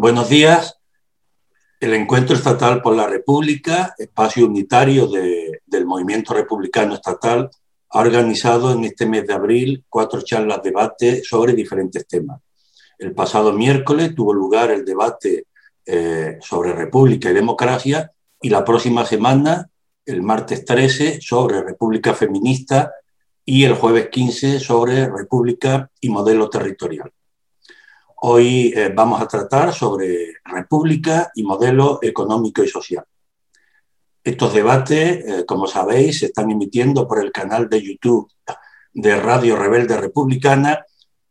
Buenos días. El Encuentro Estatal por la República, espacio unitario del Movimiento Republicano Estatal, ha organizado en este mes de abril cuatro charlas debate sobre diferentes temas. El pasado miércoles tuvo lugar el debate eh, sobre República y Democracia y la próxima semana, el martes 13, sobre República Feminista y el jueves 15 sobre República y Modelo Territorial. Hoy eh, vamos a tratar sobre República y modelo económico y social. Estos debates, eh, como sabéis, se están emitiendo por el canal de YouTube de Radio Rebelde Republicana,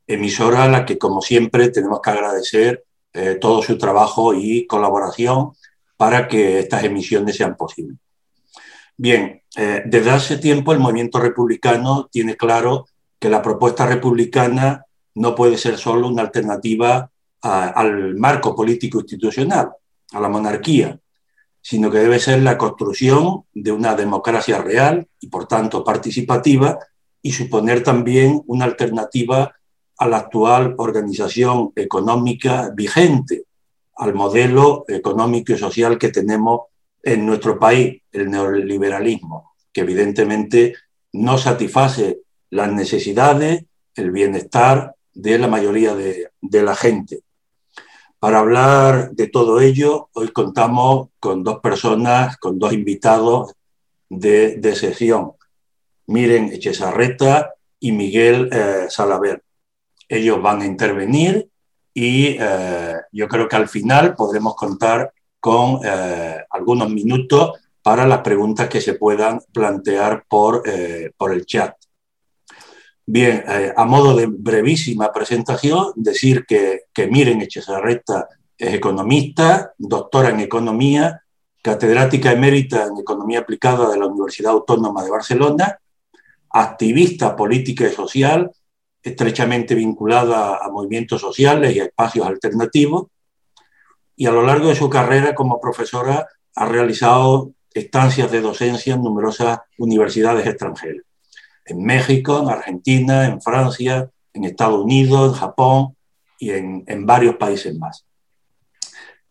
emisora a la que, como siempre, tenemos que agradecer eh, todo su trabajo y colaboración para que estas emisiones sean posibles. Bien, desde hace tiempo el movimiento republicano tiene claro que la propuesta republicana no puede ser solo una alternativa al marco político institucional, a la monarquía, sino que debe ser la construcción de una democracia real y por tanto participativa y suponer también una alternativa a la actual organización económica vigente, al modelo económico y social que tenemos en nuestro país, el neoliberalismo, que evidentemente no satisface las necesidades, el bienestar de la mayoría de, la gente. Para hablar de todo ello, hoy contamos con dos personas, con dos invitados de, de sesión, Miren Echezarreta y Miguel eh, Salaver. Ellos van a intervenir y eh, yo creo que al final podremos contar con eh, algunos minutos para las preguntas que se puedan plantear por, por el chat. Bien, eh, a modo de brevísima presentación, decir que, que Miren Echezarreta es economista, doctora en economía, catedrática emérita en economía aplicada de la Universidad Autónoma de Barcelona, activista política y social, estrechamente vinculada a movimientos sociales y a espacios alternativos, y a lo largo de su carrera como profesora ha realizado estancias de docencia en numerosas universidades extranjeras en México, en Argentina, en Francia, en Estados Unidos, en Japón y en, varios países más.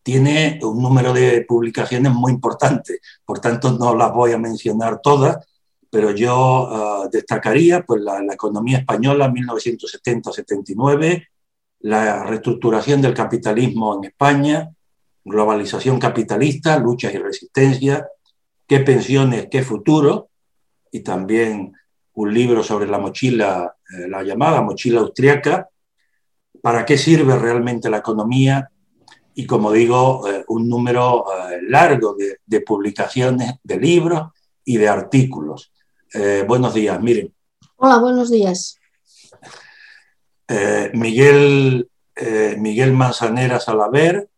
Tiene un número de publicaciones muy importante, por tanto no las voy a mencionar todas, pero yo ah, destacaría pues, la, la, economía española 1970-79, la reestructuración del capitalismo en España, globalización capitalista, luchas y resistencia, qué pensiones, qué futuro, y también un libro sobre la mochila, eh, la llamada mochila austriaca, para qué sirve realmente la economía y, como digo, eh, un número eh, largo de, publicaciones, de libros y de artículos. buenos días, miren. Hola, buenos días. Miguel, Miguel Manzanera Salaver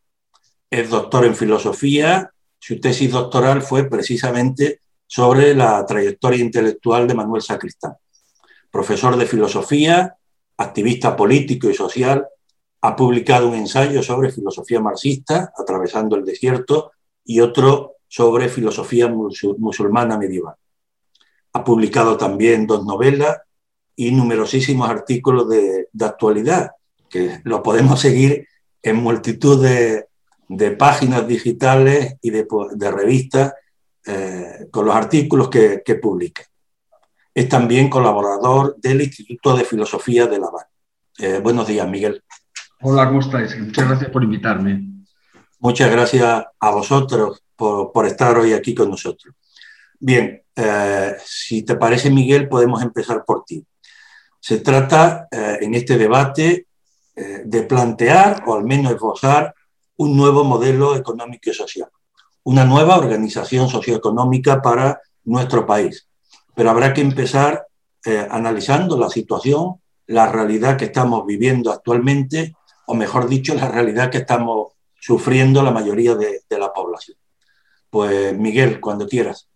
es doctor en filosofía. Su tesis doctoral fue precisamente sobre la trayectoria intelectual de Manuel Sacristán. Profesor de filosofía, activista político y social, ha publicado un ensayo sobre filosofía marxista, atravesando el desierto, y otro sobre filosofía musulmana medieval. Ha publicado también dos novelas y numerosísimos artículos de, actualidad, que lo podemos seguir en multitud de, páginas digitales y de, de revistas eh, con los artículos que, publica. Es también colaborador del Instituto de Filosofía de La Habana. Eh, buenos días, Miguel. Hola, ¿cómo estáis? Muchas gracias por invitarme. Muchas gracias a vosotros por, estar hoy aquí con nosotros. Bien, eh, si te parece, Miguel, podemos empezar por ti. Se trata en este debate de plantear o al menos esbozar un nuevo modelo económico y social una nueva organización socioeconómica para nuestro país. Pero habrá que empezar eh, analizando la situación, la realidad que estamos viviendo actualmente, o mejor dicho, la realidad que estamos sufriendo la mayoría de, la población. Pues Miguel, cuando quieras.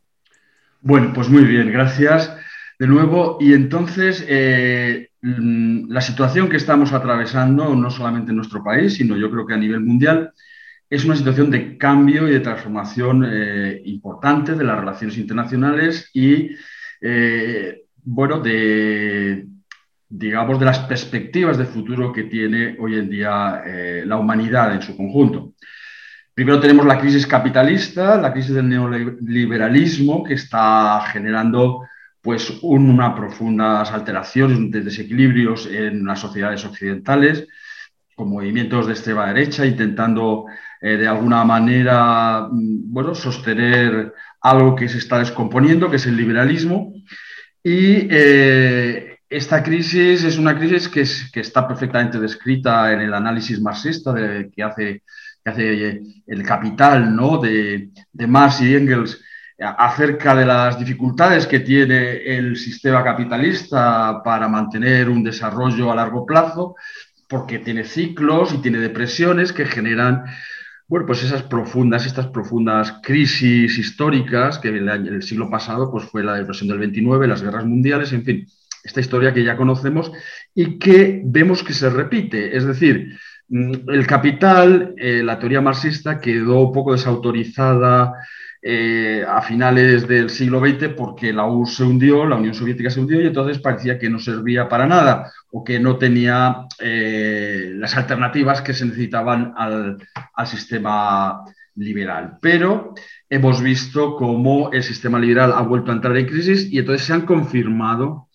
Bueno, pues muy bien, gracias de nuevo. Y entonces, eh, mm, la situación que estamos atravesando, no solamente en nuestro país, sino yo creo que a nivel mundial, es una situación de cambio y de transformación eh, importante de las relaciones internacionales y, eh, bueno, de, digamos, de las perspectivas de futuro que tiene hoy en día eh, la humanidad en su conjunto. Primero tenemos la crisis capitalista, la crisis del neoliberalismo, que está generando pues, unas profundas alteraciones, desequilibrios en las sociedades occidentales, con movimientos de extrema derecha intentando eh, de alguna manera mm, bueno, sostener algo que se está descomponiendo, que es el liberalismo. Y eh, esta crisis es una crisis que, que, está perfectamente descrita en el análisis marxista que, hace, que hace el capital ¿no? de, de Marx y Engels acerca de las dificultades que tiene el sistema capitalista para mantener un desarrollo a largo plazo, porque tiene ciclos y tiene depresiones que generan bueno, pues esas profundas, estas profundas crisis históricas que en el, siglo pasado pues fue la depresión del 29, las guerras mundiales, en fin, esta historia que ya conocemos y que vemos que se repite. Es decir, mm, el capital, eh, la teoría marxista quedó un poco desautorizada eh, a finales del siglo XX porque la URSS se hundió, la Unión Soviética se hundió y entonces parecía que no servía para nada o que no tenía eh, las alternativas que se necesitaban al, sistema liberal. Pero hemos visto cómo el sistema liberal ha vuelto a entrar en crisis y entonces se han confirmado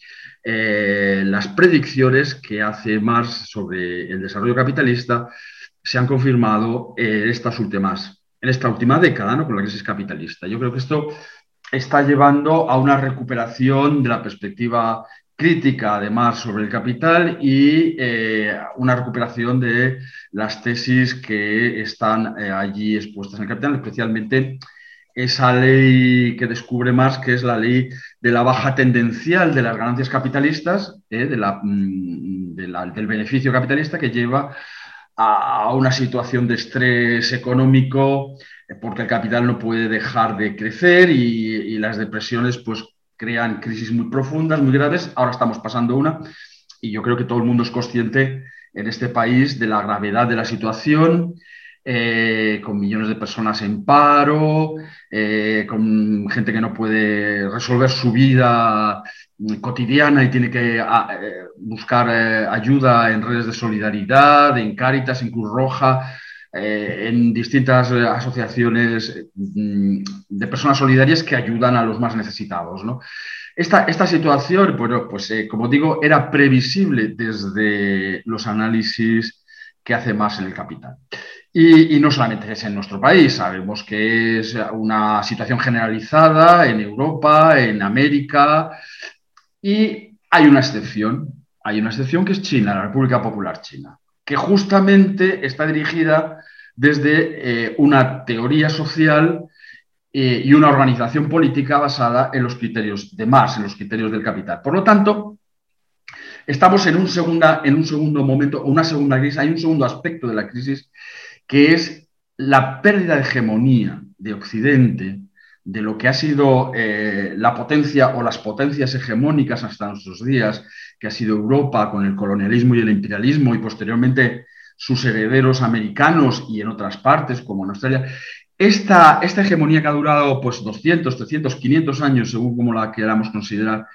eh, las predicciones que hace Marx sobre el desarrollo capitalista, se han confirmado en estas últimas en esta última década, ¿no? con la crisis capitalista. Yo creo que esto está llevando a una recuperación de la perspectiva crítica además sobre el capital y eh, una recuperación de las tesis que están eh, allí expuestas en el capital, especialmente esa ley que descubre más, que es la ley de la baja tendencial de las ganancias capitalistas, eh, de mm, del beneficio capitalista que lleva a una situación de estrés económico eh, porque el capital no puede dejar de crecer y, las depresiones pues crean crisis muy profundas, muy graves. Ahora estamos pasando una y yo creo que todo el mundo es consciente en este país de la gravedad de la situación, eh, con millones de personas en paro, eh, con gente que no puede resolver su vida cotidiana y tiene que ah, eh, buscar eh, ayuda en redes de solidaridad, en Cáritas, en Cruz Roja, eh, en distintas asociaciones mm, de personas solidarias que ayudan a los más necesitados. Esta, esta, situación, bueno, pues como digo, era previsible desde los análisis que hace más en el capital. Y, no solamente es en nuestro país, sabemos que es una situación generalizada en Europa, en América, y hay una excepción, hay una excepción que es China, la República Popular China, que justamente está dirigida desde eh, una teoría social eh, y una organización política basada en los criterios de Marx, en los criterios del capital. Por lo tanto, estamos en un, segunda, en un segundo momento, una segunda crisis, hay un segundo aspecto de la crisis que es la pérdida de hegemonía de Occidente de lo que ha sido eh, la potencia o las potencias hegemónicas hasta nuestros días, que ha sido Europa con el colonialismo y el imperialismo y posteriormente sus herederos americanos y en otras partes como en Australia. Esta, esta hegemonía que ha durado pues 200, 300, 500 años, según como la queramos considerar,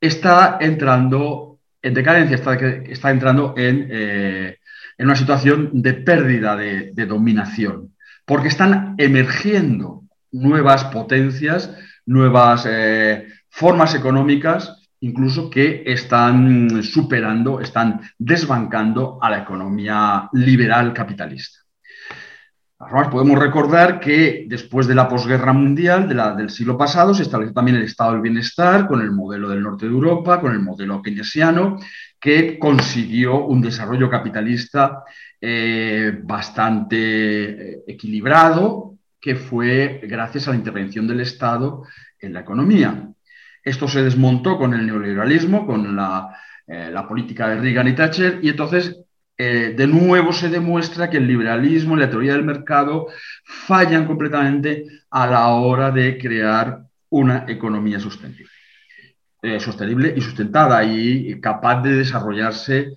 está entrando en decadencia, está, está entrando en, eh, en, una situación de pérdida de, de dominación, porque están emergiendo nuevas potencias, nuevas eh, formas económicas, incluso que están superando, están desbancando a la economía liberal capitalista. Además, podemos recordar que después de la posguerra mundial de la, del siglo pasado se estableció también el estado del bienestar con el modelo del norte de Europa, con el modelo keynesiano, que consiguió un desarrollo capitalista eh, bastante eh, equilibrado, que fue gracias a la intervención del Estado en la economía. Esto se desmontó con el neoliberalismo, con la, eh, política de Reagan y Thatcher, y entonces eh, de nuevo se demuestra que el liberalismo y la teoría del mercado fallan completamente a la hora de crear una economía sostenible. Eh, sostenible y sustentada y capaz de desarrollarse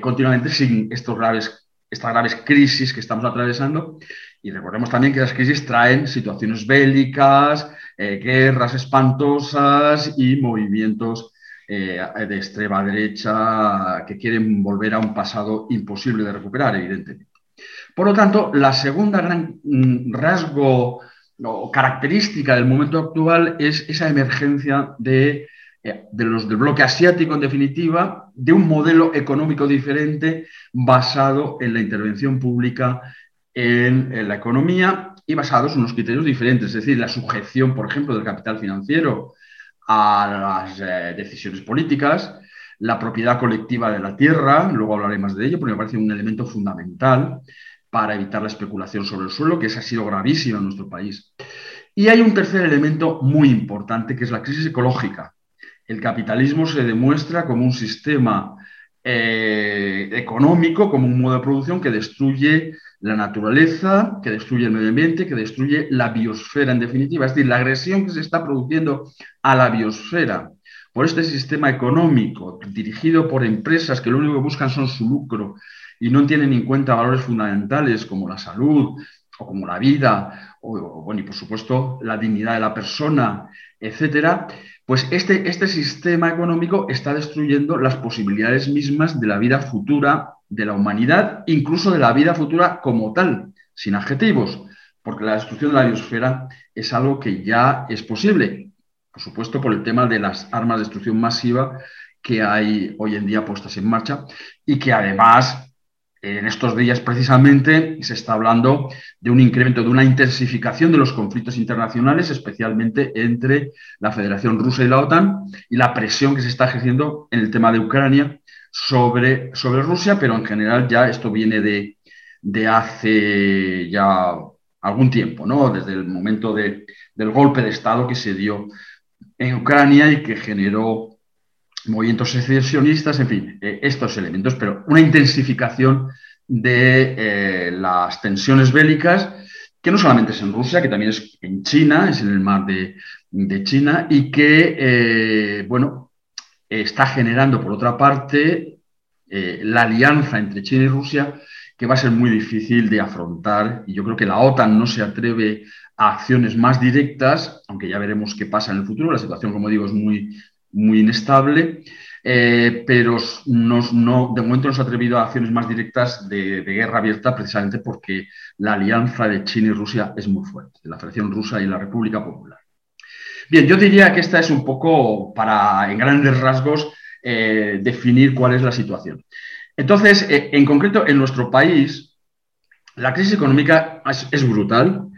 continuamente sin estos graves, estas graves crisis que estamos atravesando y recordemos también que las crisis traen situaciones bélicas, eh, guerras espantosas y movimientos eh, de extrema derecha que quieren volver a un pasado imposible de recuperar, evidentemente. Por lo tanto, la segunda gran mm, rasgo o característica del momento actual es esa emergencia de, eh, de los del bloque asiático, en definitiva, de un modelo económico diferente basado en la intervención pública en, la economía y basados en unos criterios diferentes, es decir, la sujeción, por ejemplo, del capital financiero a las eh, decisiones políticas, la propiedad colectiva de la tierra, luego hablaré más de ello, porque me parece un elemento fundamental, para evitar la especulación sobre el suelo, que esa ha sido gravísima en nuestro país. Y hay un tercer elemento muy importante, que es la crisis ecológica. El capitalismo se demuestra como un sistema eh, económico, como un modo de producción que destruye la naturaleza, que destruye el medio ambiente, que destruye la biosfera en definitiva. Es decir, la agresión que se está produciendo a la biosfera por este sistema económico dirigido por empresas que lo único que buscan son su lucro y no tienen en cuenta valores fundamentales como la salud o como la vida, o, bueno, y por supuesto la dignidad de la persona, etcétera, pues este, este sistema económico está destruyendo las posibilidades mismas de la vida futura de la humanidad, incluso de la vida futura como tal, sin adjetivos, porque la destrucción de la biosfera es algo que ya es posible, por supuesto por el tema de las armas de destrucción masiva que hay hoy en día puestas en marcha y que además en estos días precisamente se está hablando de un incremento, de una intensificación de los conflictos internacionales, especialmente entre la Federación Rusa y la OTAN, y la presión que se está ejerciendo en el tema de Ucrania sobre, sobre Rusia, pero en general ya esto viene de, de hace ya algún tiempo, ¿no? desde el momento de, del golpe de Estado que se dio en Ucrania y que generó movimientos secesionistas, en fin, eh, estos elementos, pero una intensificación de eh, las tensiones bélicas, que no solamente es en Rusia, que también es en China, es en el mar de, China, y que, eh, bueno, está generando, por otra parte, la alianza entre China y Rusia, que va a ser muy difícil de afrontar, y yo creo que la OTAN no se atreve a acciones más directas, aunque ya veremos qué pasa en el futuro. La situación, como digo, es muy, muy inestable, eh, pero no, de momento no se ha atrevido a acciones más directas de, guerra abierta precisamente porque la alianza de China y Rusia es muy fuerte, la Federación Rusa y la República Popular. Bien, yo diría que esta es un poco para, en grandes rasgos, eh, definir cuál es la situación. Entonces, eh, en concreto, en nuestro país, la crisis económica es brutal,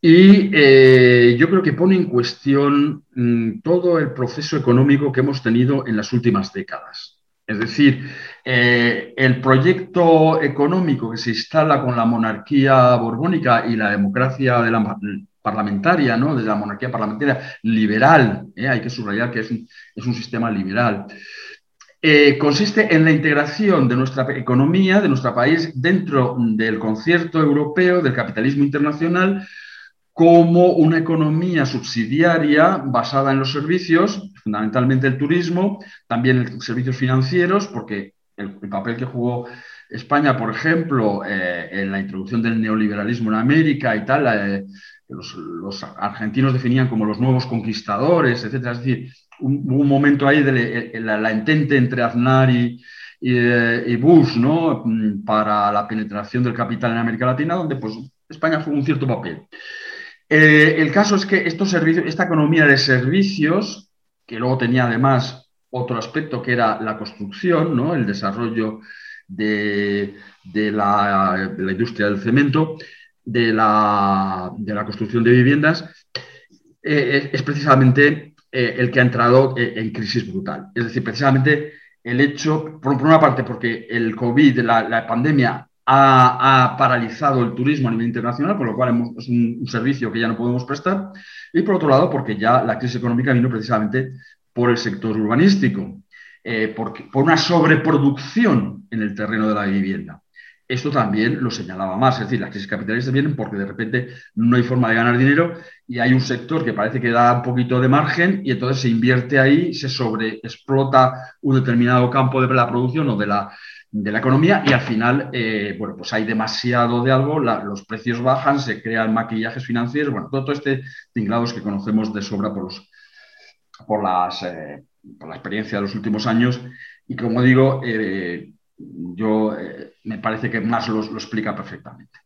y eh, yo creo que pone en cuestión mm, todo el proceso económico que hemos tenido en las últimas décadas. Es decir, el proyecto económico que se instala con la monarquía borbónica y la democracia de la, parlamentaria, ¿no? de la monarquía parlamentaria liberal, ¿eh? hay que subrayar que es un, sistema liberal, consiste en la integración de nuestra economía, de nuestro país, dentro del concierto europeo del capitalismo internacional, como una economía subsidiaria basada en los servicios, fundamentalmente el turismo, también en servicios financieros, porque el, papel que jugó España, por ejemplo, eh, en la introducción del neoliberalismo en América y tal, eh, los, argentinos definían como los nuevos conquistadores, etc. Es decir, hubo un, momento ahí de la, entente entre Aznar y, eh, Bush ¿no? Mm, para la penetración del capital en América Latina, donde pues, España jugó un cierto papel. Eh, el caso es que estos servicios, esta economía de servicios, que luego tenía además otro aspecto que era la construcción, ¿no? el desarrollo de, la, industria del cemento, de la, construcción de viviendas, eh, es precisamente eh, el que ha entrado en crisis brutal. Es decir, precisamente el hecho, por, una parte, porque el COVID, la, la pandemia, ha, paralizado el turismo a nivel internacional, por lo cual es un, servicio que ya no podemos prestar, y por otro lado, porque ya la crisis económica vino precisamente por el sector urbanístico, eh, por una sobreproducción en el terreno de la vivienda. Esto también lo señalaba más, es decir, las crisis capitalistas vienen porque de repente no hay forma de ganar dinero y hay un sector que parece que da un poquito de margen y entonces se invierte ahí, se sobreexplota un determinado campo de la producción o de la, de la economía y al final, eh, bueno, pues hay demasiado de algo, los precios bajan, se crean maquillajes financieros, bueno, todo, este tinglados que conocemos de sobra por, los, por, las, eh, por la experiencia de los últimos años y como digo, eh, yo me parece que más lo explica perfectamente.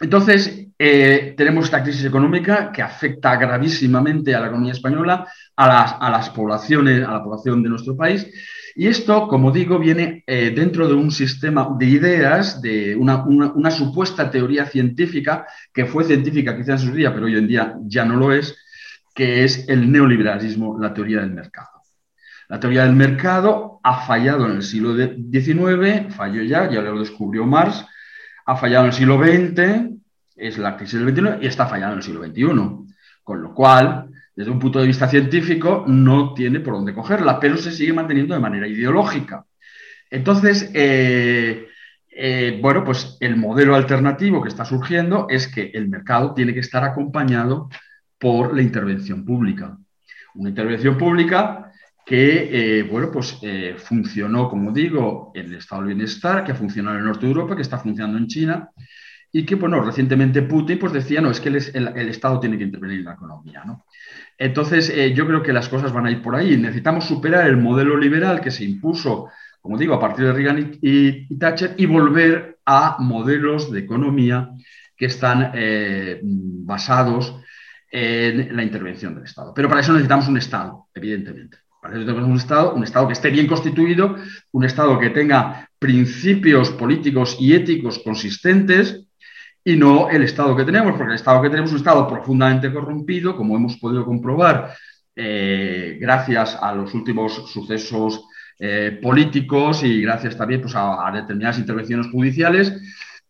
Entonces, eh, tenemos esta crisis económica que afecta gravísimamente a la economía española, a las, poblaciones, a la población de nuestro país. Y esto, como digo, viene eh, dentro de un sistema de ideas, de una, supuesta teoría científica, que fue científica quizás en su día, pero hoy en día ya no lo es, que es el neoliberalismo, la teoría del mercado. La teoría del mercado ha fallado en el siglo XIX, falló ya, ya lo descubrió Marx, ha fallado en el siglo XX, es la crisis del XXI, y está fallando en el siglo XXI. Con lo cual, desde un punto de vista científico, no tiene por dónde cogerla, pero se sigue manteniendo de manera ideológica. Entonces, eh, eh, bueno, pues el modelo alternativo que está surgiendo es que el mercado tiene que estar acompañado por la intervención pública. Una intervención pública que, eh, bueno, pues funcionó, como digo, en el estado del bienestar, que ha funcionado en el norte de Europa, que está funcionando en China y que, bueno, recientemente Putin pues decía, no, es que el, Estado tiene que intervenir en la economía, ¿no? Entonces, eh, yo creo que las cosas van a ir por ahí. Necesitamos superar el modelo liberal que se impuso, como digo, a partir de Reagan y, Thatcher y volver a modelos de economía que están eh, basados en la intervención del Estado. Pero para eso necesitamos un Estado, evidentemente. Para eso necesitamos un Estado, un Estado que esté bien constituido, un Estado que tenga principios políticos y éticos consistentes, y no el Estado que tenemos, porque el Estado que tenemos es un Estado profundamente corrompido, como hemos podido comprobar eh, gracias a los últimos sucesos eh, políticos y gracias también pues, a, determinadas intervenciones judiciales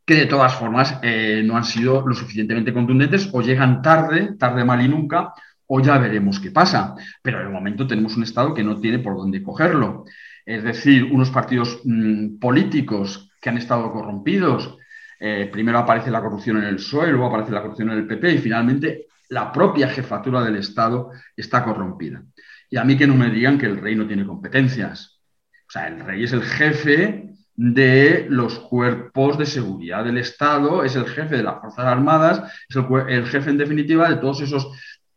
que de todas formas eh, no han sido lo suficientemente contundentes o llegan tarde, tarde mal y nunca, o ya veremos qué pasa. Pero el momento tenemos un Estado que no tiene por dónde cogerlo. Es decir, unos partidos mm, políticos que han estado corrompidos, eh, primero aparece la corrupción en el PSOE, luego aparece la corrupción en el PP y finalmente la propia jefatura del Estado está corrompida. Y a mí que no me digan que el rey no tiene competencias. O sea, el rey es el jefe de los cuerpos de seguridad del Estado, es el jefe de las Fuerzas Armadas, es el, jefe en definitiva de todos esos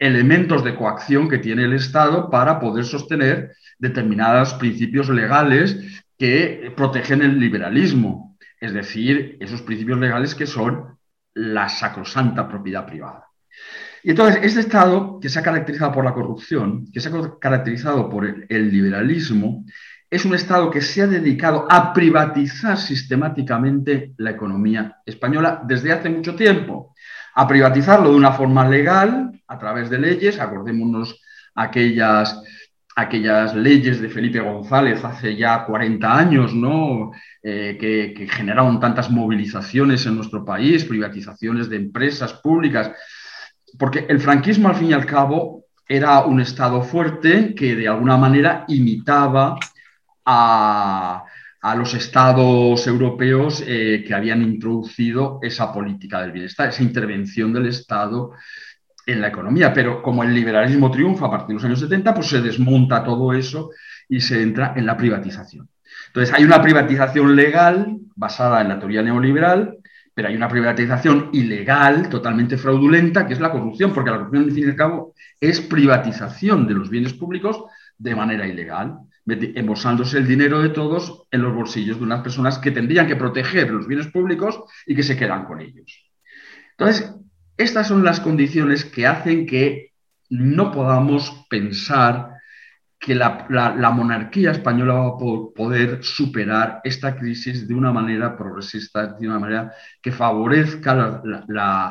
elementos de coacción que tiene el Estado para poder sostener determinados principios legales que protegen el liberalismo es decir, esos principios legales que son la sacrosanta propiedad privada. Y entonces, este Estado que se ha caracterizado por la corrupción, que se ha caracterizado por el, liberalismo, es un Estado que se ha dedicado a privatizar sistemáticamente la economía española desde hace mucho tiempo, a privatizarlo de una forma legal, a través de leyes, acordémonos aquellas aquellas leyes de Felipe González hace ya 40 años, ¿no? Eh, que, generaron tantas movilizaciones en nuestro país, privatizaciones de empresas públicas, porque el franquismo al fin y al cabo era un Estado fuerte que de alguna manera imitaba a, los estados europeos eh, que habían introducido esa política del bienestar, esa intervención del Estado en la economía, pero como el liberalismo triunfa a partir de los años 70, pues se desmonta todo eso y se entra en la privatización. Entonces, hay una privatización legal basada en la teoría neoliberal, pero hay una privatización ilegal, totalmente fraudulenta, que es la corrupción, porque la corrupción, al fin y al cabo, es privatización de los bienes públicos de manera ilegal, embolsándose el dinero de todos en los bolsillos de unas personas que tendrían que proteger los bienes públicos y que se quedan con ellos. Entonces, estas son las condiciones que hacen que no podamos pensar que la, monarquía española va a poder superar esta crisis de una manera progresista, de una manera que favorezca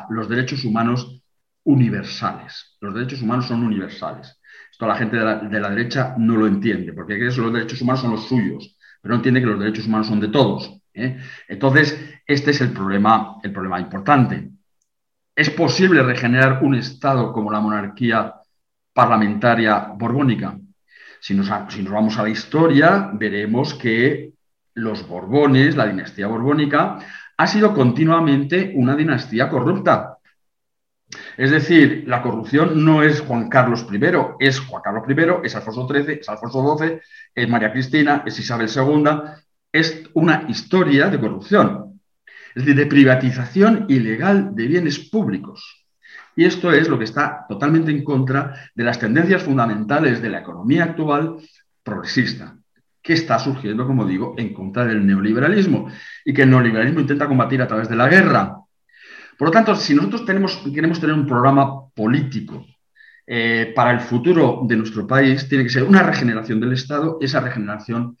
los derechos humanos universales. Los derechos humanos son universales. Esto la gente de la, derecha no lo entiende, porque cree que los derechos humanos son los suyos, pero no entiende que los derechos humanos son de todos. ¿eh? Entonces, este es el problema, el problema importante. ¿Es posible regenerar un Estado como la monarquía parlamentaria borbónica? Si nos, vamos a la historia, veremos que los Borbones, la dinastía borbónica, ha sido continuamente una dinastía corrupta. Es decir, la corrupción no es Juan Carlos I, es Juan Carlos I, es Alfonso XIII, es Alfonso XII, es María Cristina, es Isabel II. Es una historia de corrupción es decir, de privatización ilegal de bienes públicos. Y esto es lo que está totalmente en contra de las tendencias fundamentales de la economía actual progresista, que está surgiendo, como digo, en contra del neoliberalismo y que el neoliberalismo intenta combatir a través de la guerra. Por lo tanto, si nosotros queremos tener un programa político eh, para el futuro de nuestro país, tiene que ser una regeneración del Estado. Esa regeneración,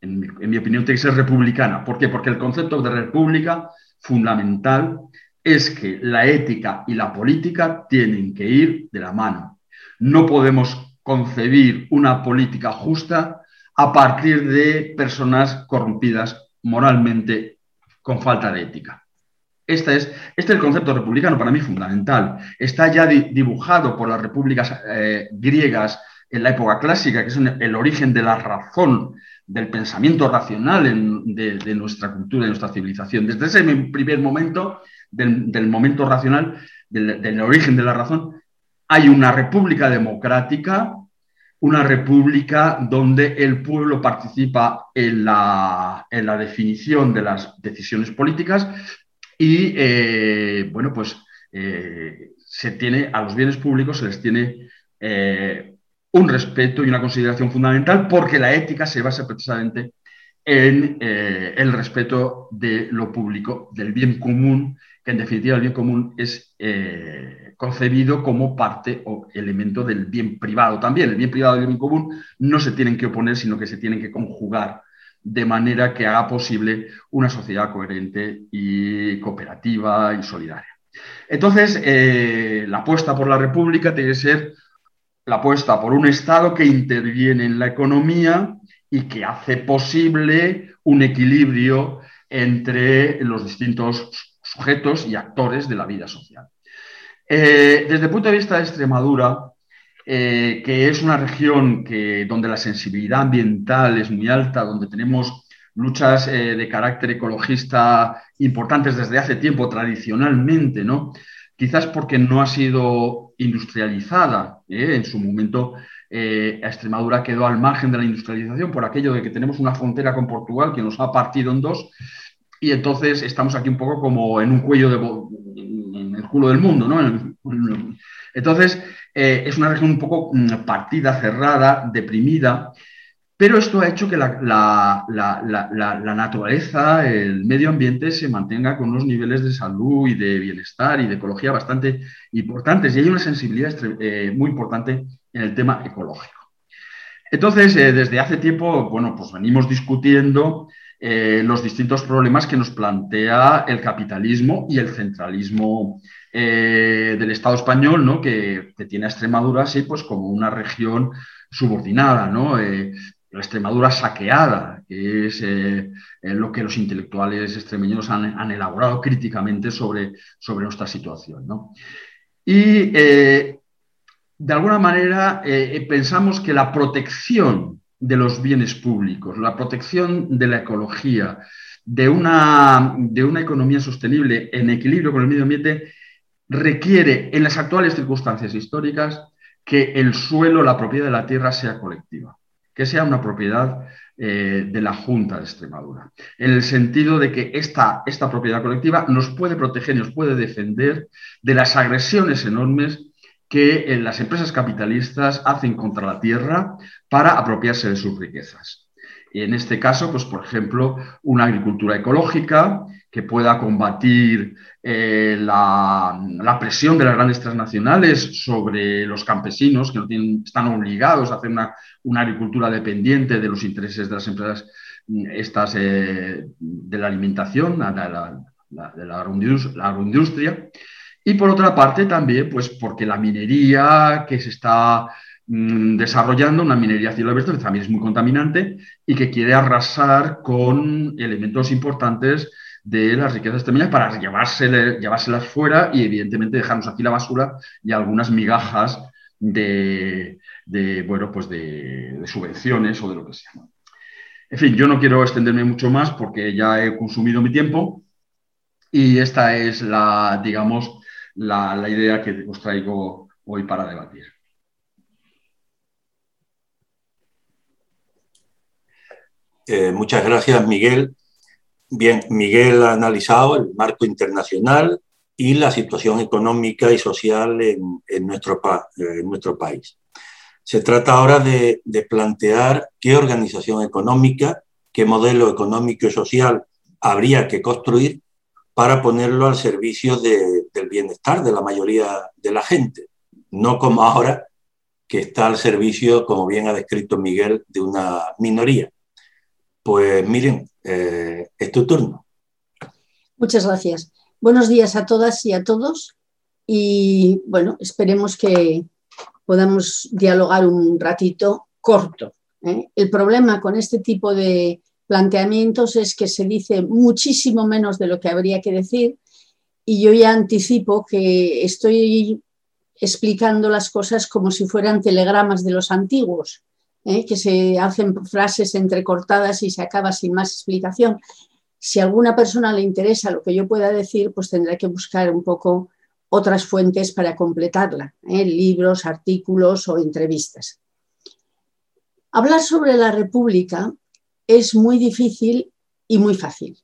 en mi opinión, tiene que ser republicana. ¿Por qué? Porque el concepto de república fundamental es que la ética y la política tienen que ir de la mano. No podemos concebir una política justa a partir de personas corrompidas moralmente con falta de ética. Este es, este es el concepto republicano para mí fundamental. Está ya dibujado por las repúblicas eh, griegas en la época clásica, que es el origen de la razón, del pensamiento racional de, nuestra cultura, de nuestra civilización. Desde ese primer momento, del, momento racional, del, origen de la razón, hay una república democrática, una república donde el pueblo participa en la, en la definición de las decisiones políticas, y eh, bueno, pues eh, se tiene, a los bienes públicos se les tiene eh, un respeto y una consideración fundamental porque la ética se basa precisamente en el respeto de lo público, del bien común, que en definitiva el bien común es concebido como parte o elemento del bien privado también. El bien privado y el bien común no se tienen que oponer, sino que se tienen que conjugar de manera que haga posible una sociedad coherente y cooperativa y solidaria. Entonces, eh, la apuesta por la República tiene que ser la apuesta por un Estado que interviene en la economía y que hace posible un equilibrio entre los distintos sujetos y actores de la vida social. Eh, desde el punto de vista de Extremadura, eh, que es una región que, donde la sensibilidad ambiental es muy alta, donde tenemos luchas eh, de carácter ecologista importantes desde hace tiempo, tradicionalmente, ¿no? Quizás porque no ha sido industrializada. ¿eh? En su momento, Extremadura quedó al margen de la industrialización por aquello de que tenemos una frontera con Portugal que nos ha partido en dos y entonces estamos aquí un poco como en un cuello de en el culo del mundo, ¿no? Entonces, eh, es una región un poco mm, partida, cerrada, deprimida, pero esto ha hecho que la, naturaleza, el medio ambiente se mantenga con unos niveles de salud y de bienestar y de ecología bastante importantes y hay una sensibilidad eh, muy importante en el tema ecológico. Entonces, eh, desde hace tiempo, bueno, pues venimos discutiendo los distintos problemas que nos plantea el capitalismo y el centralismo eh, del Estado español, ¿no? que, tiene a Extremadura así pues como una región subordinada, ¿no? Eh, la Extremadura saqueada, que es eh, lo que los intelectuales extremeños han, elaborado críticamente sobre, sobre nuestra situación. Y de alguna manera pensamos que la protección de los bienes públicos, la protección de la ecología, de una, de una economía sostenible en equilibrio con el medio ambiente, requiere en las actuales circunstancias históricas que el suelo, la propiedad de la tierra sea colectiva, que sea una propiedad eh, de la Junta de Extremadura, en el sentido de que esta, esta propiedad colectiva nos puede proteger nos puede defender de las agresiones enormes que eh, las empresas capitalistas hacen contra la tierra para apropiarse de sus riquezas. Y en este caso, pues, por ejemplo, una agricultura ecológica que pueda combatir eh, la, presión de las grandes transnacionales sobre los campesinos que no tienen, están obligados a hacer una, agricultura dependiente de los intereses de las empresas mm, estas, eh, de la alimentación, de la, de la agroindustria. Y por otra parte también, pues porque la minería que se está desarrollando, una minería a cielo abierto que también es muy contaminante y que quiere arrasar con elementos importantes de las riquezas extremeñas para llevárselas fuera y evidentemente dejarnos aquí la basura y algunas migajas de, bueno, pues de, subvenciones o de lo que sea. En fin, yo no quiero extenderme mucho más porque ya he consumido mi tiempo y esta es la, digamos, la, idea que os traigo hoy para debatir. Eh, muchas gracias, Miguel. Bien, Miguel ha analizado el marco internacional y la situación económica y social en, en nuestro país. Se trata ahora de, plantear qué organización económica, qué modelo económico y social habría que construir para ponerlo al servicio del bienestar de la mayoría de la gente, no como ahora que está al servicio, como bien ha descrito Miguel, de una minoría. Pues miren, eh, es tu turno. Muchas gracias. Buenos días a todas y a todos. Y bueno, esperemos que podamos dialogar un ratito corto. ¿eh? El problema con este tipo de planteamientos es que se dice muchísimo menos de lo que habría que decir y yo ya anticipo que estoy explicando las cosas como si fueran telegramas de los antiguos, ¿eh? que se hacen frases entrecortadas y se acaba sin más explicación si a alguna persona le interesa lo que yo pueda decir, pues tendrá que buscar un poco otras fuentes para completarla, ¿eh? libros, artículos o entrevistas. Hablar sobre la República es muy difícil y muy fácil.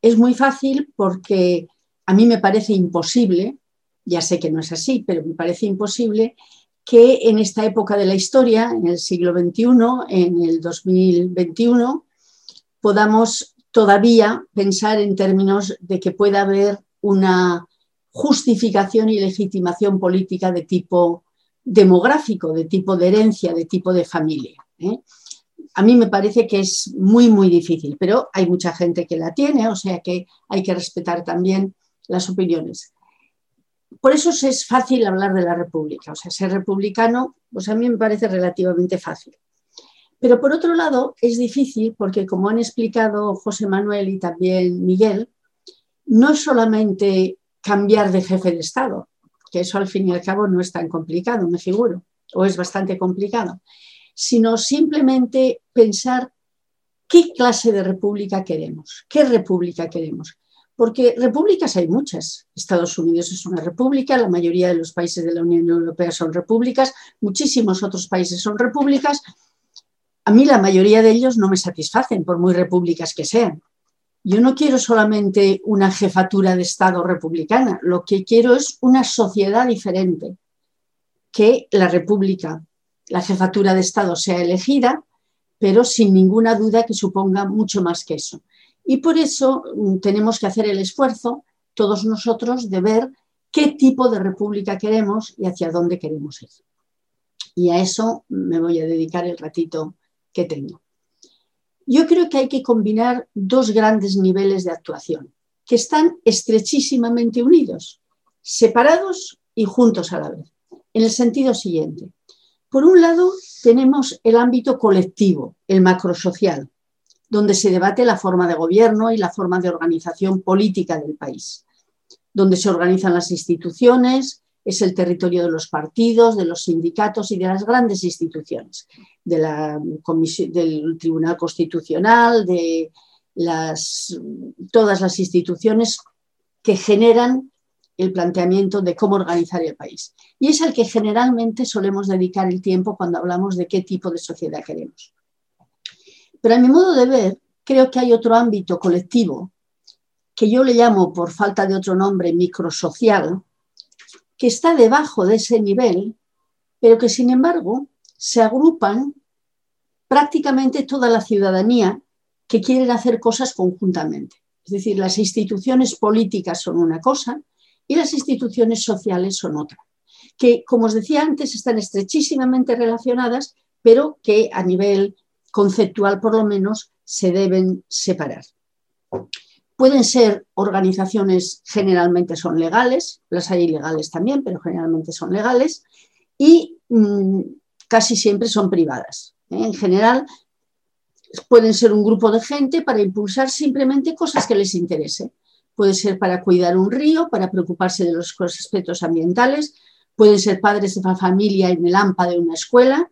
Es muy fácil porque a mí me parece imposible, ya sé que no es así, pero me parece imposible que en esta época de la historia, en el siglo XXI, en el 2021, podamos todavía pensar en términos de que pueda haber una justificación y legitimación política de tipo demográfico, de tipo de herencia, de tipo de familia. ¿eh? A mí me parece que es muy, muy difícil, pero hay mucha gente que la tiene, o sea que hay que respetar también las opiniones. Por eso es fácil hablar de la República, o sea, ser republicano, pues a mí me parece relativamente fácil. Pero por otro lado, es difícil porque, como han explicado José Manuel y también Miguel, no es solamente cambiar de jefe de Estado, que eso al fin y al cabo no es tan complicado, me figuro, o es bastante complicado, sino simplemente pensar qué clase de república queremos, qué república queremos. Porque repúblicas hay muchas. Estados Unidos es una república, la mayoría de los países de la Unión Europea son repúblicas, muchísimos otros países son repúblicas, a mí la mayoría de ellos no me satisfacen, por muy repúblicas que sean. Yo no quiero solamente una jefatura de Estado republicana, lo que quiero es una sociedad diferente, que la república, la jefatura de Estado sea elegida, pero sin ninguna duda que suponga mucho más que eso. Y por eso mm, tenemos que hacer el esfuerzo, todos nosotros, de ver qué tipo de república queremos y hacia dónde queremos ir. Y a eso me voy a dedicar el ratito que tengo. Yo creo que hay que combinar dos grandes niveles de actuación, que están estrechísimamente unidos, separados y juntos a la vez, en el sentido siguiente. Por un lado, tenemos el ámbito colectivo, el macrosocial, donde se debate la forma de gobierno y la forma de organización política del país, donde se organizan las instituciones, es el territorio de los partidos, de los sindicatos y de las grandes instituciones, del Tribunal Constitucional, de todas las instituciones que generan el planteamiento de cómo organizar el país. Y es al que generalmente solemos dedicar el tiempo cuando hablamos de qué tipo de sociedad queremos. Pero a mi modo de ver, creo que hay otro ámbito colectivo que yo le llamo, por falta de otro nombre, microsocial, que está debajo de ese nivel, pero que sin embargo se agrupan prácticamente toda la ciudadanía que quieren hacer cosas conjuntamente. Es decir, las instituciones políticas son una cosa y las instituciones sociales son otra, que, como os decía antes, están estrechísimamente relacionadas, pero que a nivel conceptual, por lo menos, se deben separar. Pueden ser organizaciones, generalmente son legales, las hay ilegales también, pero generalmente son legales, y mm, casi siempre son privadas. ¿eh? En general, pueden ser un grupo de gente para impulsar simplemente cosas que les interese. Puede ser para cuidar un río, para preocuparse de los aspectos ambientales, pueden ser padres de familia en el AMPA de una escuela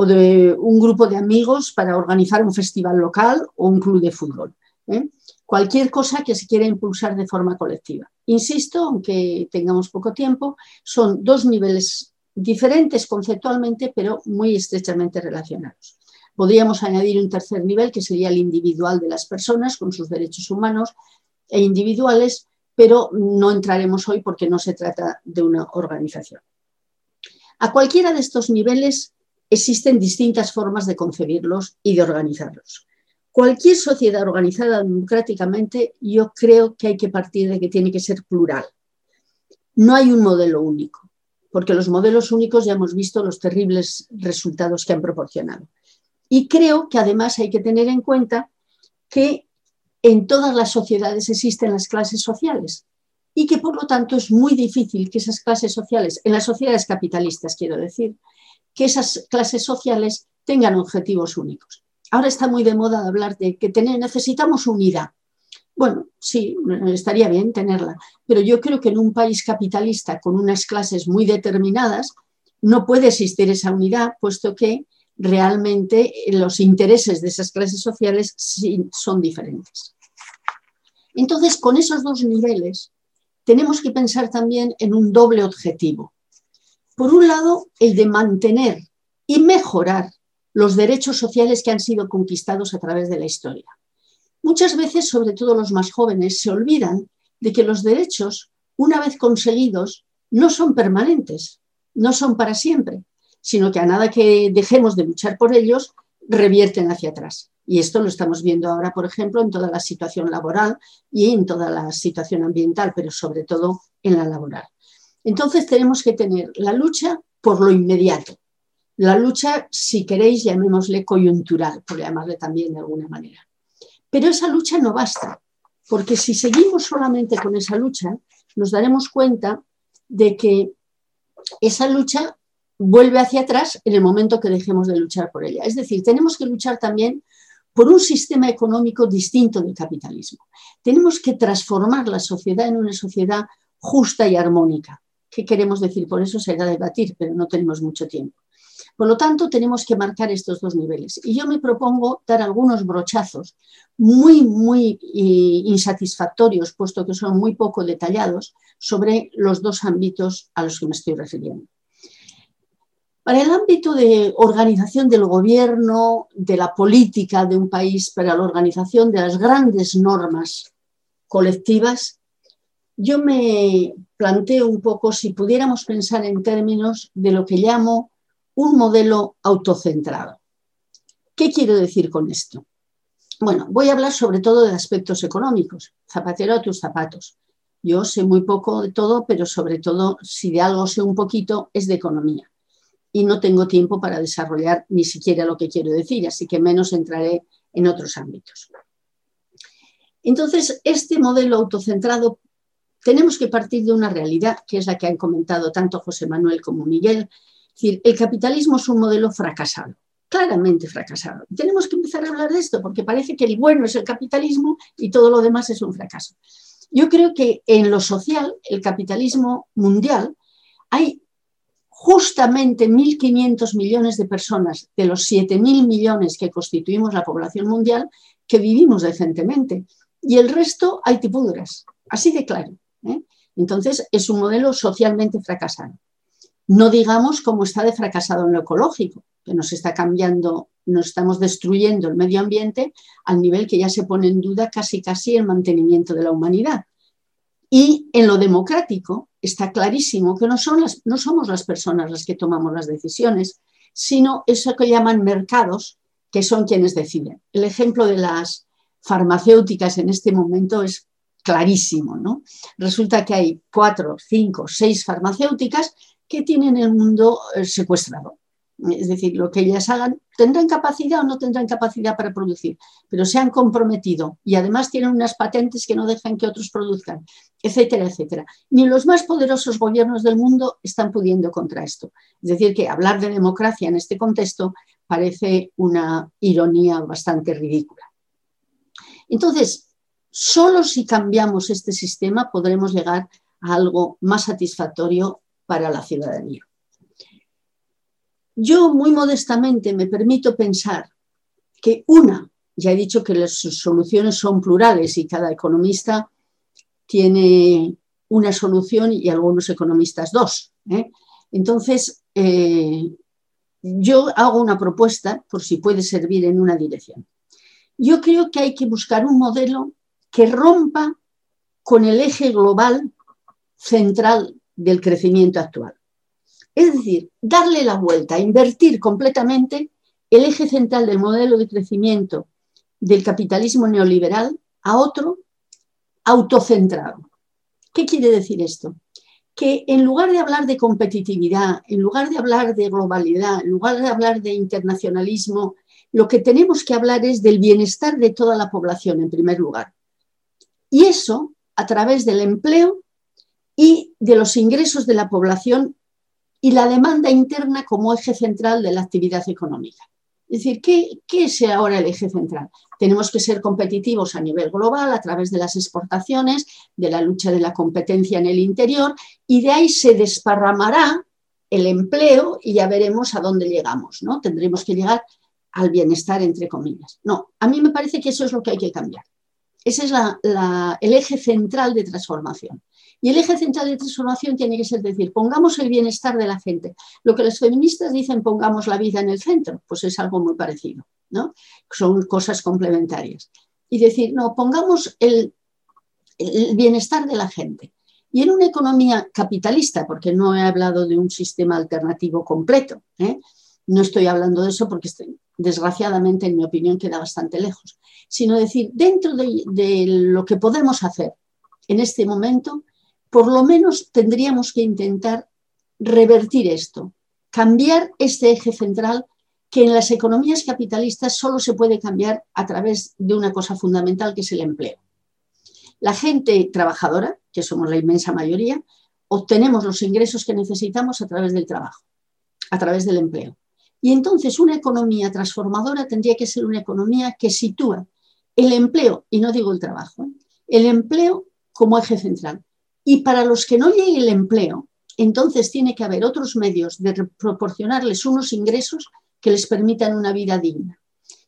o de un grupo de amigos para organizar un festival local o un club de fútbol. ¿eh? cualquier cosa que se quiera impulsar de forma colectiva. Insisto, aunque tengamos poco tiempo, son dos niveles diferentes conceptualmente, pero muy estrechamente relacionados. Podríamos añadir un tercer nivel, que sería el individual de las personas con sus derechos humanos e individuales, pero no entraremos hoy porque no se trata de una organización. A cualquiera de estos niveles existen distintas formas de concebirlos y de organizarlos. Cualquier sociedad organizada democráticamente, yo creo que hay que partir de que tiene que ser plural. No hay un modelo único, porque los modelos únicos ya hemos visto los terribles resultados que han proporcionado. Y creo que además hay que tener en cuenta que en todas las sociedades existen las clases sociales y que por lo tanto es muy difícil que esas clases sociales, en las sociedades capitalistas quiero decir, que esas clases sociales tengan objetivos únicos. Ahora está muy de moda hablar de que necesitamos unidad. Bueno, sí, estaría bien tenerla, pero yo creo que en un país capitalista con unas clases muy determinadas no puede existir esa unidad, puesto que realmente los intereses de esas clases sociales son diferentes. Entonces, con esos dos niveles, tenemos que pensar también en un doble objetivo. Por un lado, el de mantener y mejorar los derechos sociales que han sido conquistados a través de la historia. Muchas veces, sobre todo los más jóvenes, se olvidan de que los derechos, una vez conseguidos, no son permanentes, no son para siempre, sino que a nada que dejemos de luchar por ellos, revierten hacia atrás. Y esto lo estamos viendo ahora, por ejemplo, en toda la situación laboral y en toda la situación ambiental, pero sobre todo en la laboral. Entonces tenemos que tener la lucha por lo inmediato. La lucha, si queréis, llamémosle coyuntural, por llamarle también de alguna manera. Pero esa lucha no basta, porque si seguimos solamente con esa lucha, nos daremos cuenta de que esa lucha vuelve hacia atrás en el momento que dejemos de luchar por ella. Es decir, tenemos que luchar también por un sistema económico distinto del capitalismo. Tenemos que transformar la sociedad en una sociedad justa y armónica. ¿Qué queremos decir? Por eso será debatir, pero no tenemos mucho tiempo. Por lo tanto, tenemos que marcar estos dos niveles. Y yo me propongo dar algunos brochazos muy, muy insatisfactorios, puesto que son muy poco detallados, sobre los dos ámbitos a los que me estoy refiriendo. Para el ámbito de organización del gobierno, de la política de un país, para la organización de las grandes normas colectivas, yo me planteo un poco si pudiéramos pensar en términos de lo que llamo un modelo autocentrado. ¿Qué quiero decir con esto? Bueno, voy a hablar sobre todo de aspectos económicos, zapatero a tus zapatos. Yo sé muy poco de todo, pero sobre todo, si de algo sé un poquito, es de economía y no tengo tiempo para desarrollar ni siquiera lo que quiero decir, así que menos entraré en otros ámbitos. Entonces, este modelo autocentrado tenemos que partir de una realidad que es la que han comentado tanto José Manuel como Miguel. Es decir, el capitalismo es un modelo fracasado, claramente fracasado. Tenemos que empezar a hablar de esto porque parece que el bueno es el capitalismo y todo lo demás es un fracaso. Yo creo que en lo social, el capitalismo mundial, hay justamente 1.500 millones de personas de los 7.000 millones que constituimos la población mundial que vivimos decentemente. Y el resto hay tipuduras, así de claro. Entonces, es un modelo socialmente fracasado. No digamos cómo está de fracasado en lo ecológico, que nos está cambiando, nos estamos destruyendo el medio ambiente al nivel que ya se pone en duda casi casi el mantenimiento de la humanidad. Y en lo democrático está clarísimo que no, son las, no somos las personas las que tomamos las decisiones, sino eso que llaman mercados, que son quienes deciden. El ejemplo de las farmacéuticas en este momento es clarísimo. ¿no? Resulta que hay cuatro, cinco, seis farmacéuticas que tienen el mundo eh, secuestrado. Es decir, lo que ellas hagan, tendrán capacidad o no tendrán capacidad para producir, pero se han comprometido y además tienen unas patentes que no dejan que otros produzcan, etcétera, etcétera. Ni los más poderosos gobiernos del mundo están pudiendo contra esto. Es decir, que hablar de democracia en este contexto parece una ironía bastante ridícula. Entonces, solo si cambiamos este sistema podremos llegar a algo más satisfactorio para la ciudadanía. Yo muy modestamente me permito pensar que una, ya he dicho que las soluciones son plurales y cada economista tiene una solución y algunos economistas dos. ¿eh? Entonces, eh, yo hago una propuesta por si puede servir en una dirección. Yo creo que hay que buscar un modelo que rompa con el eje global central del crecimiento actual. Es decir, darle la vuelta, invertir completamente el eje central del modelo de crecimiento del capitalismo neoliberal a otro autocentrado. ¿Qué quiere decir esto? Que en lugar de hablar de competitividad, en lugar de hablar de globalidad, en lugar de hablar de internacionalismo, lo que tenemos que hablar es del bienestar de toda la población en primer lugar. Y eso a través del empleo y de los ingresos de la población y la demanda interna como eje central de la actividad económica. Es decir, ¿qué, es ahora el eje central? Tenemos que ser competitivos a nivel global a través de las exportaciones, de la lucha de la competencia en el interior y de ahí se desparramará el empleo y ya veremos a dónde llegamos, ¿no? Tendremos que llegar al bienestar, entre comillas. No, a mí me parece que eso es lo que hay que cambiar. Ese es el eje central de transformación. Y el eje central de transformación tiene que ser decir, pongamos el bienestar de la gente. Lo que los feministas dicen, pongamos la vida en el centro, pues es algo muy parecido, ¿no? Son cosas complementarias. Y decir, no, pongamos el, bienestar de la gente. Y en una economía capitalista, porque no he hablado de un sistema alternativo completo, ¿eh? no estoy hablando de eso porque desgraciadamente, en mi opinión, queda bastante lejos, sino decir, dentro de, lo que podemos hacer en este momento, por lo menos tendríamos que intentar revertir esto, cambiar este eje central que en las economías capitalistas solo se puede cambiar a través de una cosa fundamental que es el empleo. La gente trabajadora, que somos la inmensa mayoría, obtenemos los ingresos que necesitamos a través del trabajo, a través del empleo. Y entonces una economía transformadora tendría que ser una economía que sitúa el empleo, y no digo el trabajo, ¿eh? el empleo como eje central. Y para los que no llegue el empleo, entonces tiene que haber otros medios de proporcionarles unos ingresos que les permitan una vida digna.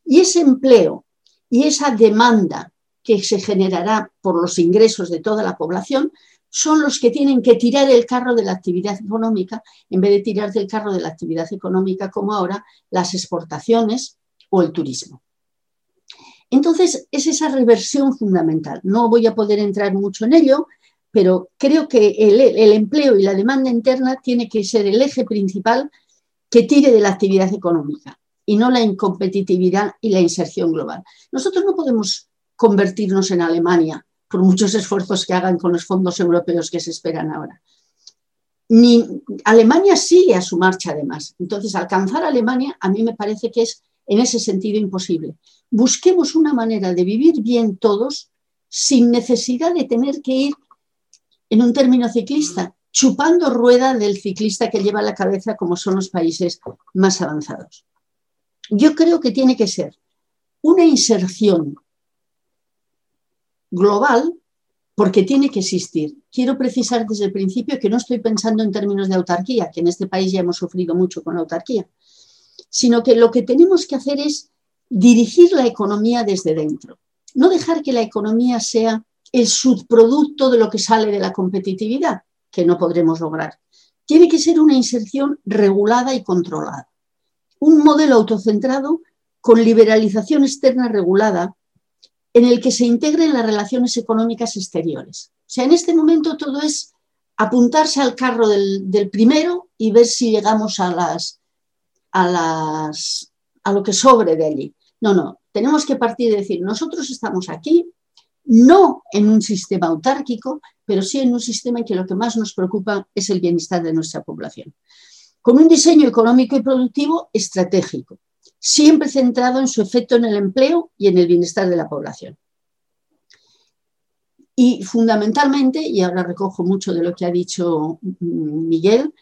Y ese empleo y esa demanda que se generará por los ingresos de toda la población son los que tienen que tirar el carro de la actividad económica en vez de tirar del carro de la actividad económica como ahora las exportaciones o el turismo. Entonces, es esa reversión fundamental. No voy a poder entrar mucho en ello, pero creo que el, empleo y la demanda interna tiene que ser el eje principal que tire de la actividad económica y no la incompetitividad y la inserción global. Nosotros no podemos convertirnos en Alemania por muchos esfuerzos que hagan con los fondos europeos que se esperan ahora. Ni, Alemania sigue a su marcha además. Entonces, alcanzar a Alemania a mí me parece que es en ese sentido imposible. Busquemos una manera de vivir bien todos sin necesidad de tener que ir en un término ciclista, chupando rueda del ciclista que lleva la cabeza como son los países más avanzados. Yo creo que tiene que ser una inserción global porque tiene que existir. Quiero precisar desde el principio que no estoy pensando en términos de autarquía, que en este país ya hemos sufrido mucho con la autarquía, sino que lo que tenemos que hacer es dirigir la economía desde dentro. No dejar que la economía sea el subproducto de lo que sale de la competitividad, que no podremos lograr. Tiene que ser una inserción regulada y controlada. Un modelo autocentrado con liberalización externa regulada en el que se integren las relaciones económicas exteriores. O sea, en este momento todo es apuntarse al carro del, primero y ver si llegamos a, las, a, a lo que sobre de allí. No, no, tenemos que partir de decir, nosotros estamos aquí, no en un sistema autárquico, pero sí en un sistema en que lo que más nos preocupa es el bienestar de nuestra población. Con un diseño económico y productivo estratégico, siempre centrado en su efecto en el empleo y en el bienestar de la población. Y fundamentalmente, y ahora recojo mucho de lo que ha dicho mm, Miguel,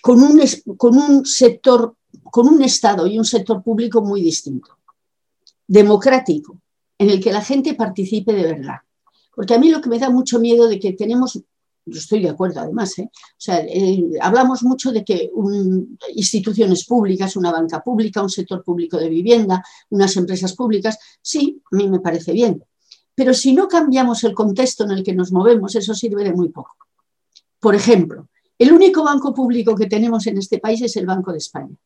con un, con un sector, con un Estado y un sector público muy distinto, democrático, en el que la gente participe de verdad. Porque a mí lo que me da mucho miedo de que tenemos, yo estoy de acuerdo además, ¿eh? o sea, eh, hablamos mucho de que instituciones públicas, una banca pública, un sector público de vivienda, unas empresas públicas, sí, a mí me parece bien. Pero si no cambiamos el contexto en el que nos movemos, eso sirve de muy poco. Por ejemplo, el único banco público que tenemos en este país es el Banco de España.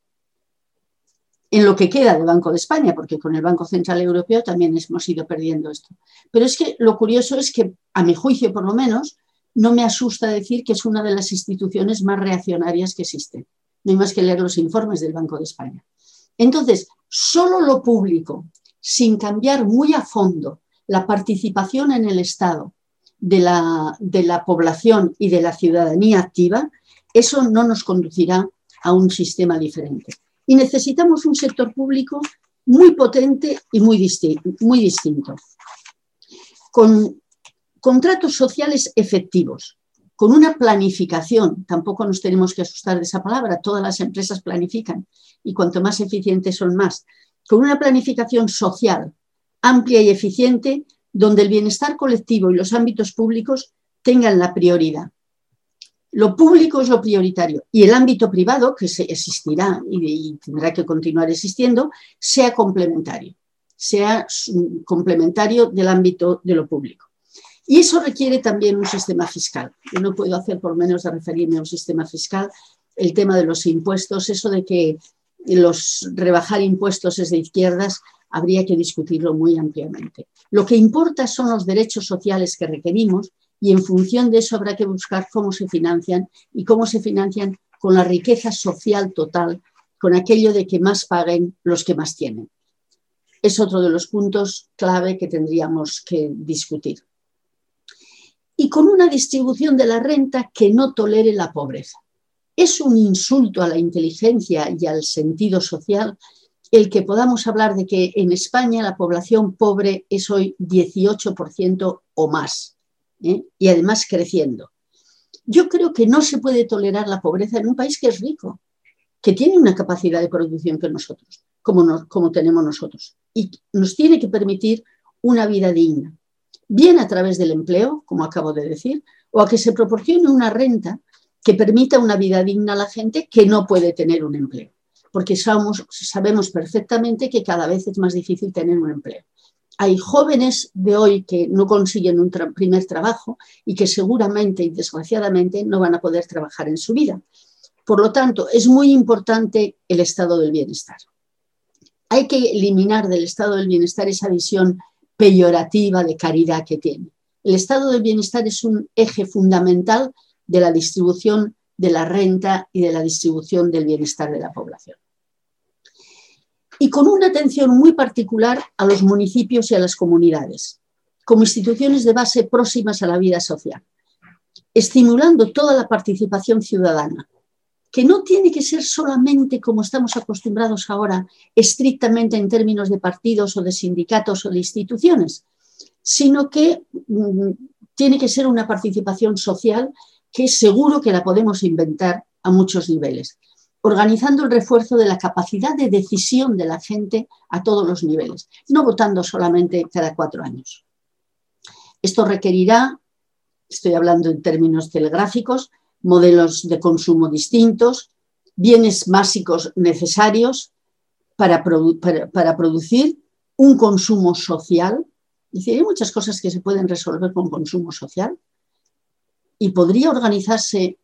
en lo que queda del Banco de España, porque con el Banco Central Europeo también hemos ido perdiendo esto. Pero es que lo curioso es que, a mi juicio por lo menos, no me asusta decir que es una de las instituciones más reaccionarias que existen. No hay más que leer los informes del Banco de España. Entonces, solo lo público, sin cambiar muy a fondo la participación en el Estado de la, población y de la ciudadanía activa, eso no nos conducirá a un sistema diferente. Y necesitamos un sector público muy potente y muy, muy distinto, con contratos sociales efectivos, con una planificación, tampoco nos tenemos que asustar de esa palabra, todas las empresas planifican y cuanto más eficientes son más, con una planificación social amplia y eficiente donde el bienestar colectivo y los ámbitos públicos tengan la prioridad. Lo público es lo prioritario y el ámbito privado, que existirá y, tendrá que continuar existiendo, sea complementario, sea complementario del ámbito de lo público. Y eso requiere también un sistema fiscal. Yo no puedo hacer por menos de referirme a un sistema fiscal, el tema de los impuestos, eso de que los rebajar impuestos es de izquierdas, habría que discutirlo muy ampliamente. Lo que importa son los derechos sociales que requerimos y en función de eso habrá que buscar cómo se financian y cómo se financian con la riqueza social total, con aquello de que más paguen los que más tienen. Es otro de los puntos clave que tendríamos que discutir. Y con una distribución de la renta que no tolere la pobreza. Es un insulto a la inteligencia y al sentido social el que podamos hablar de que en España la población pobre es hoy 18% o más ¿eh? y además creciendo. Yo creo que no se puede tolerar la pobreza en un país que es rico, que tiene una capacidad de producción que nosotros, como, como tenemos nosotros, y nos tiene que permitir una vida digna, bien a través del empleo, como acabo de decir, o a que se proporcione una renta que permita una vida digna a la gente que no puede tener un empleo, porque sabemos perfectamente que cada vez es más difícil tener un empleo hay jóvenes de hoy que no consiguen un primer trabajo y que seguramente y desgraciadamente no van a poder trabajar en su vida. Por lo tanto, es muy importante el estado del bienestar. Hay que eliminar del estado del bienestar esa visión peyorativa de caridad que tiene. El estado del bienestar es un eje fundamental de la distribución de la renta y de la distribución del bienestar de la población y con una atención muy particular a los municipios y a las comunidades, como instituciones de base próximas a la vida social, estimulando toda la participación ciudadana, que no tiene que ser solamente como estamos acostumbrados ahora, estrictamente en términos de partidos o de sindicatos o de instituciones, sino que mm, tiene que ser una participación social que seguro que la podemos inventar a muchos niveles organizando el refuerzo de la capacidad de decisión de la gente a todos los niveles, no votando solamente cada cuatro años. Esto requerirá, estoy hablando en términos telegráficos, modelos de consumo distintos, bienes básicos necesarios para, para, producir un consumo social. Es hay muchas cosas que se pueden resolver con consumo social y podría organizarse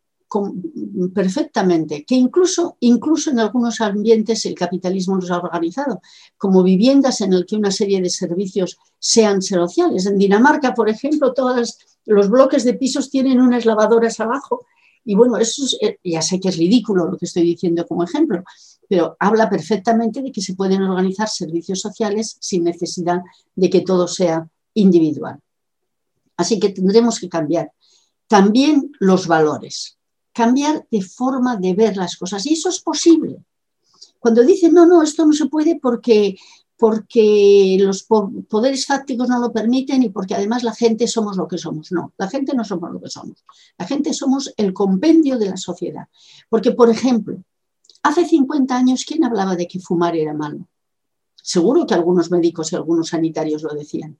perfectamente, que incluso, incluso en algunos ambientes el capitalismo nos ha organizado, como viviendas en el que una serie de servicios sean sociales. En Dinamarca, por ejemplo, todos los bloques de pisos tienen unas lavadoras abajo. Y bueno, eso eh, ya sé que es ridículo lo que estoy diciendo como ejemplo, pero habla perfectamente de que se pueden organizar servicios sociales sin necesidad de que todo sea individual. Así que tendremos que cambiar también los valores cambiar de forma de ver las cosas. Y eso es posible. Cuando dicen, no, no, esto no se puede porque, porque los poderes fácticos no lo permiten y porque además la gente somos lo que somos. No, la gente no somos lo que somos. La gente somos el compendio de la sociedad. Porque, por ejemplo, hace 50 años, ¿quién hablaba de que fumar era malo? Seguro que algunos médicos y algunos sanitarios lo decían.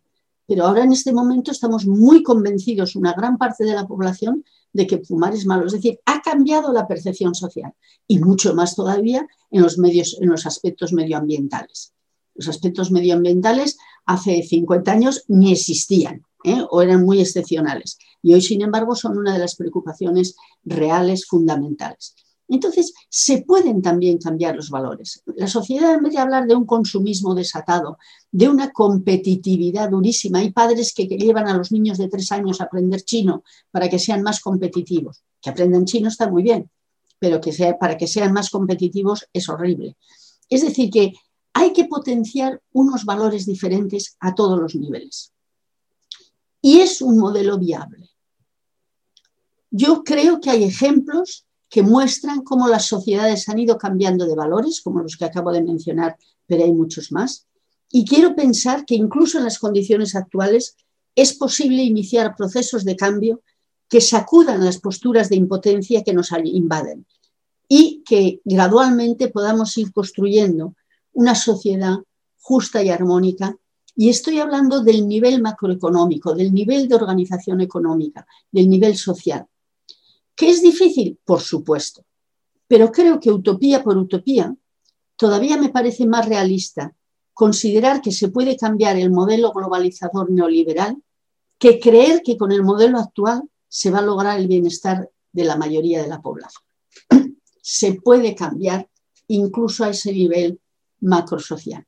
Pero ahora en este momento estamos muy convencidos, una gran parte de la población, de que fumar es malo. Es decir, ha cambiado la percepción social y mucho más todavía en los, medios, en los aspectos medioambientales. Los aspectos medioambientales hace 50 años ni existían ¿eh? o eran muy excepcionales y hoy, sin embargo, son una de las preocupaciones reales fundamentales. Entonces, se pueden también cambiar los valores. La sociedad, en vez de hablar de un consumismo desatado, de una competitividad durísima, hay padres que, llevan a los niños de tres años a aprender chino para que sean más competitivos. Que aprendan chino está muy bien, pero que sea, para que sean más competitivos es horrible. Es decir, que hay que potenciar unos valores diferentes a todos los niveles. Y es un modelo viable. Yo creo que hay ejemplos que muestran cómo las sociedades han ido cambiando de valores, como los que acabo de mencionar, pero hay muchos más. Y quiero pensar que incluso en las condiciones actuales es posible iniciar procesos de cambio que sacudan las posturas de impotencia que nos invaden y que gradualmente podamos ir construyendo una sociedad justa y armónica. Y estoy hablando del nivel macroeconómico, del nivel de organización económica, del nivel social. ¿Que es difícil? Por supuesto. Pero creo que utopía por utopía todavía me parece más realista considerar que se puede cambiar el modelo globalizador neoliberal que creer que con el modelo actual se va a lograr el bienestar de la mayoría de la población. Se puede cambiar incluso a ese nivel macrosocial.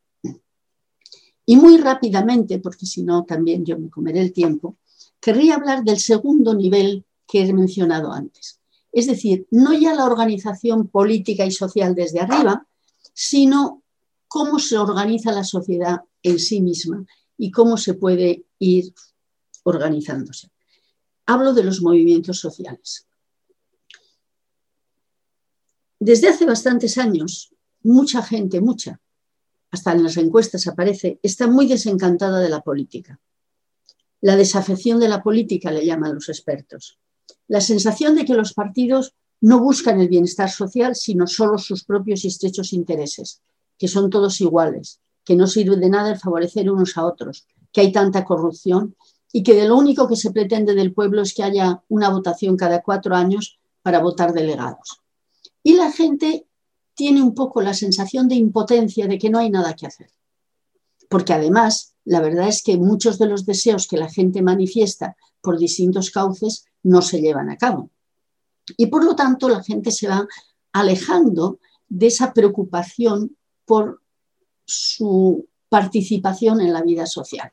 Y muy rápidamente, porque si no también yo me comeré el tiempo, querría hablar del segundo nivel que he mencionado antes. Es decir, no ya la organización política y social desde arriba, sino cómo se organiza la sociedad en sí misma y cómo se puede ir organizándose. Hablo de los movimientos sociales. Desde hace bastantes años, mucha gente, mucha, hasta en las encuestas aparece, está muy desencantada de la política. La desafección de la política le llaman los expertos la sensación de que los partidos no buscan el bienestar social, sino solo sus propios y estrechos intereses, que son todos iguales, que no sirve de nada el favorecer unos a otros, que hay tanta corrupción y que de lo único que se pretende del pueblo es que haya una votación cada cuatro años para votar delegados. Y la gente tiene un poco la sensación de impotencia de que no hay nada que hacer. Porque además, la verdad es que muchos de los deseos que la gente manifiesta por distintos cauces no se llevan a cabo. Y por lo tanto la gente se va alejando de esa preocupación por su participación en la vida social.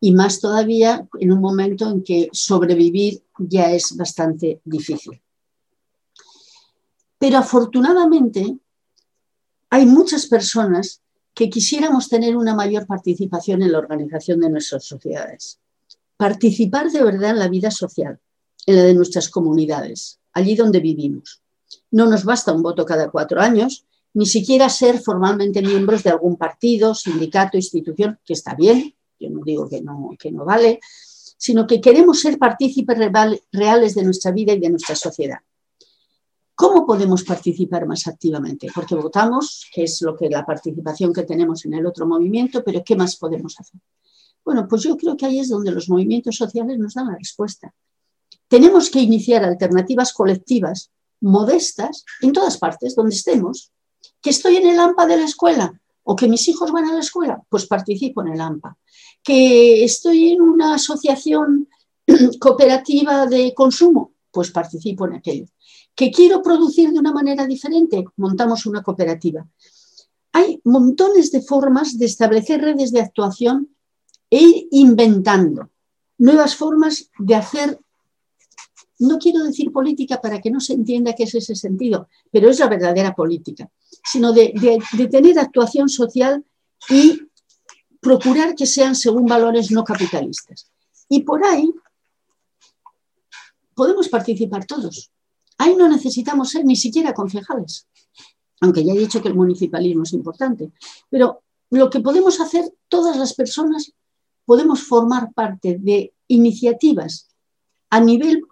Y más todavía en un momento en que sobrevivir ya es bastante difícil. Pero afortunadamente hay muchas personas que quisiéramos tener una mayor participación en la organización de nuestras sociedades. Participar de verdad en la vida social, en la de nuestras comunidades, allí donde vivimos. No nos basta un voto cada cuatro años, ni siquiera ser formalmente miembros de algún partido, sindicato, institución, que está bien, yo no digo que no, que no vale, sino que queremos ser partícipes reales de nuestra vida y de nuestra sociedad. ¿Cómo podemos participar más activamente? Porque votamos, que es lo que la participación que tenemos en el otro movimiento, pero ¿qué más podemos hacer? Bueno, pues yo creo que ahí es donde los movimientos sociales nos dan la respuesta. Tenemos que iniciar alternativas colectivas modestas en todas partes donde estemos. Que estoy en el AMPA de la escuela o que mis hijos van a la escuela, pues participo en el AMPA. Que estoy en una asociación cooperativa de consumo, pues participo en aquello. Que quiero producir de una manera diferente, montamos una cooperativa. Hay montones de formas de establecer redes de actuación e ir inventando nuevas formas de hacer no quiero decir política para que no se entienda qué es ese sentido, pero es la verdadera política, sino de, tener actuación social y procurar que sean según valores no capitalistas. Y por ahí podemos participar todos. Ahí no necesitamos ser ni siquiera concejales, aunque ya he dicho que el municipalismo es importante. Pero lo que podemos hacer todas las personas, podemos formar parte de iniciativas a nivel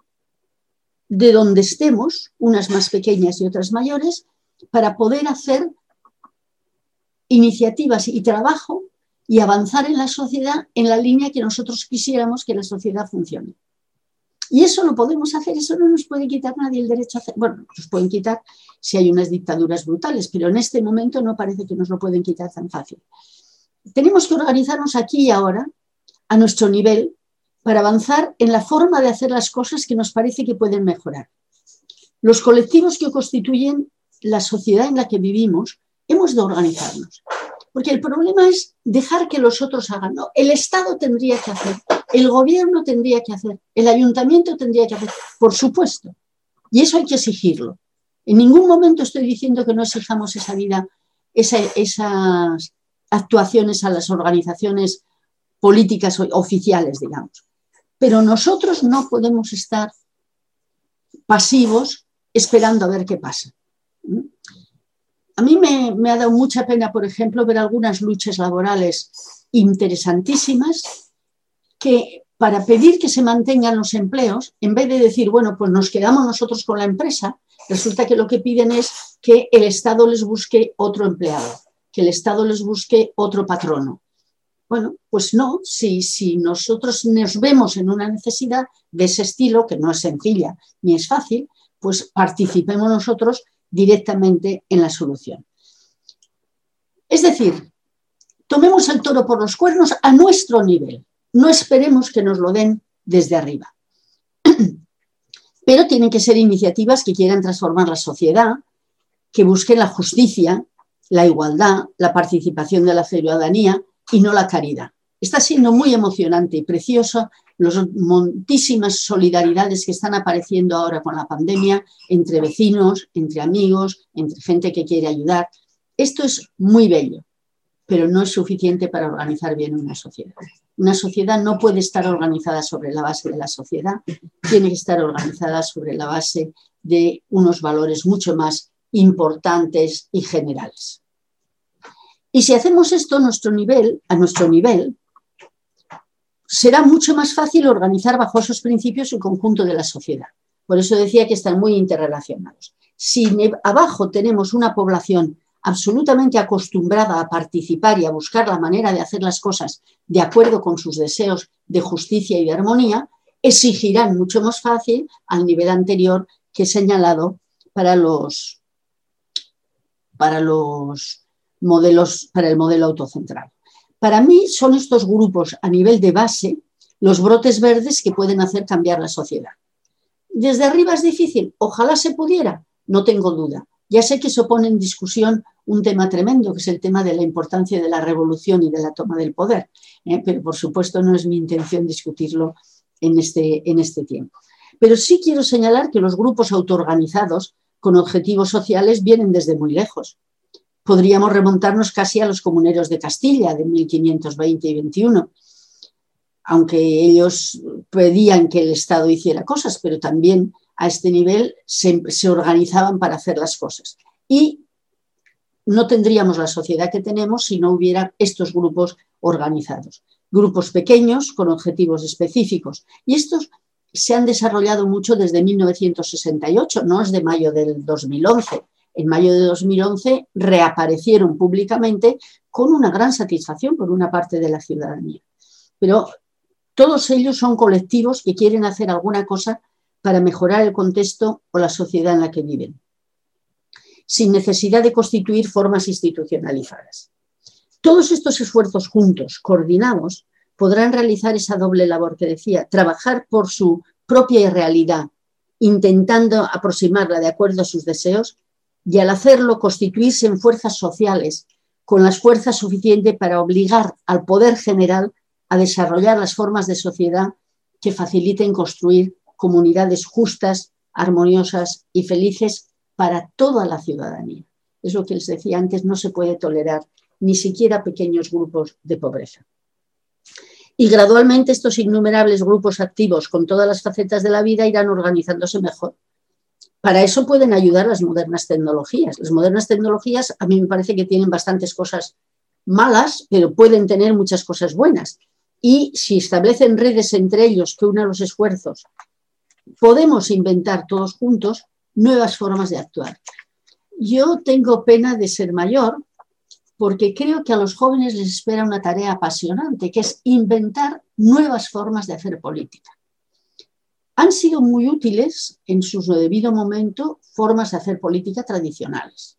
de donde estemos, unas más pequeñas y otras mayores, para poder hacer iniciativas y trabajo y avanzar en la sociedad en la línea que nosotros quisiéramos que la sociedad funcione. Y eso lo podemos hacer, eso no nos puede quitar nadie el derecho a hacer. Bueno, nos pueden quitar si hay unas dictaduras brutales, pero en este momento no parece que nos lo pueden quitar tan fácil. Tenemos que organizarnos aquí y ahora, a nuestro nivel, para avanzar en la forma de hacer las cosas que nos parece que pueden mejorar. los colectivos que constituyen la sociedad en la que vivimos, hemos de organizarnos. Porque el problema es dejar que los otros hagan. No, el Estado tendría que hacer, el gobierno tendría que hacer, el ayuntamiento tendría que hacer, por supuesto. Y eso hay que exigirlo. En ningún momento estoy diciendo que no exijamos esa vida, esas actuaciones a las organizaciones políticas oficiales, digamos. Pero nosotros no podemos estar pasivos esperando a ver qué pasa. A mí me, ha dado mucha pena, por ejemplo, ver algunas luchas laborales interesantísimas para pedir que se mantengan los empleos, en vez de decir, bueno, pues nos quedamos nosotros con la empresa, resulta que lo que piden es que el Estado les busque otro empleado, que el Estado les busque otro patrono. Bueno, pues no, si nosotros nos vemos en una necesidad de ese estilo, que no es sencilla ni es fácil, pues participemos nosotros directamente en la solución. Es decir, tomemos el toro por los cuernos a nuestro nivel, no esperemos que nos lo den desde arriba. Pero tienen que ser iniciativas que quieran transformar la sociedad, que busquen la justicia, la igualdad, la participación de la ciudadanía y no la caridad. Está siendo muy emocionante y precioso las montísimas solidaridades que están apareciendo ahora con la pandemia entre vecinos, entre amigos, entre gente que quiere ayudar. Esto es muy bello, pero no es suficiente para organizar bien una sociedad. Una sociedad no puede estar organizada sobre la base de la sociedad, tiene que estar organizada sobre la base de unos valores mucho más importantes y generales. Y si hacemos esto a nuestro nivel, a nuestro nivel, será mucho más fácil organizar bajo esos principios el conjunto de la sociedad. Por eso decía que están muy interrelacionados. Si abajo tenemos una población absolutamente acostumbrada a participar y a buscar la manera de hacer las cosas de acuerdo con sus deseos de justicia y de armonía, exigirán mucho más fácil al nivel anterior que he señalado para los, para los modelos, para el modelo autocentrado. Para mí son estos grupos a nivel de base los brotes verdes que pueden hacer cambiar la sociedad. Desde arriba es difícil, ojalá se pudiera, no tengo duda. Ya sé que se pone en discusión un tema tremendo, que es el tema de la importancia de la revolución y de la toma del poder, ¿eh? pero por supuesto no es mi intención discutirlo en este, en este tiempo. Pero sí quiero señalar que los grupos autoorganizados con objetivos sociales vienen desde muy lejos podríamos remontarnos casi a los comuneros de Castilla de 1520 y 21, aunque ellos pedían que el Estado hiciera cosas, pero también a este nivel se, se organizaban para hacer las cosas. Y no tendríamos la sociedad que tenemos si no hubiera estos grupos organizados. Grupos pequeños con objetivos específicos. Y estos se han desarrollado mucho desde 1968, no es de mayo del 2011 en mayo de 2011 reaparecieron públicamente con una gran satisfacción por una parte de la ciudadanía. Pero todos ellos son colectivos que quieren hacer alguna cosa para mejorar el contexto o la sociedad en la que viven, sin necesidad de constituir formas institucionalizadas. Todos estos esfuerzos juntos, coordinados, podrán realizar esa doble labor que decía, trabajar por su propia realidad, intentando aproximarla de acuerdo a sus deseos, y al hacerlo constituirse en fuerzas sociales con las fuerzas suficientes para obligar al poder general a desarrollar las formas de sociedad que faciliten construir comunidades justas, armoniosas y felices para toda la ciudadanía. Es lo que les decía antes, no se puede tolerar ni siquiera pequeños grupos de pobreza. Y gradualmente estos innumerables grupos activos con todas las facetas de la vida irán organizándose mejor para eso pueden ayudar las modernas tecnologías. Las modernas tecnologías a mí me parece que tienen bastantes cosas malas, pero pueden tener muchas cosas buenas. Y si establecen redes entre ellos que unan los esfuerzos, podemos inventar todos juntos nuevas formas de actuar. Yo tengo pena de ser mayor porque creo que a los jóvenes les espera una tarea apasionante, que es inventar nuevas formas de hacer política han sido muy útiles en su debido momento formas de hacer política tradicionales.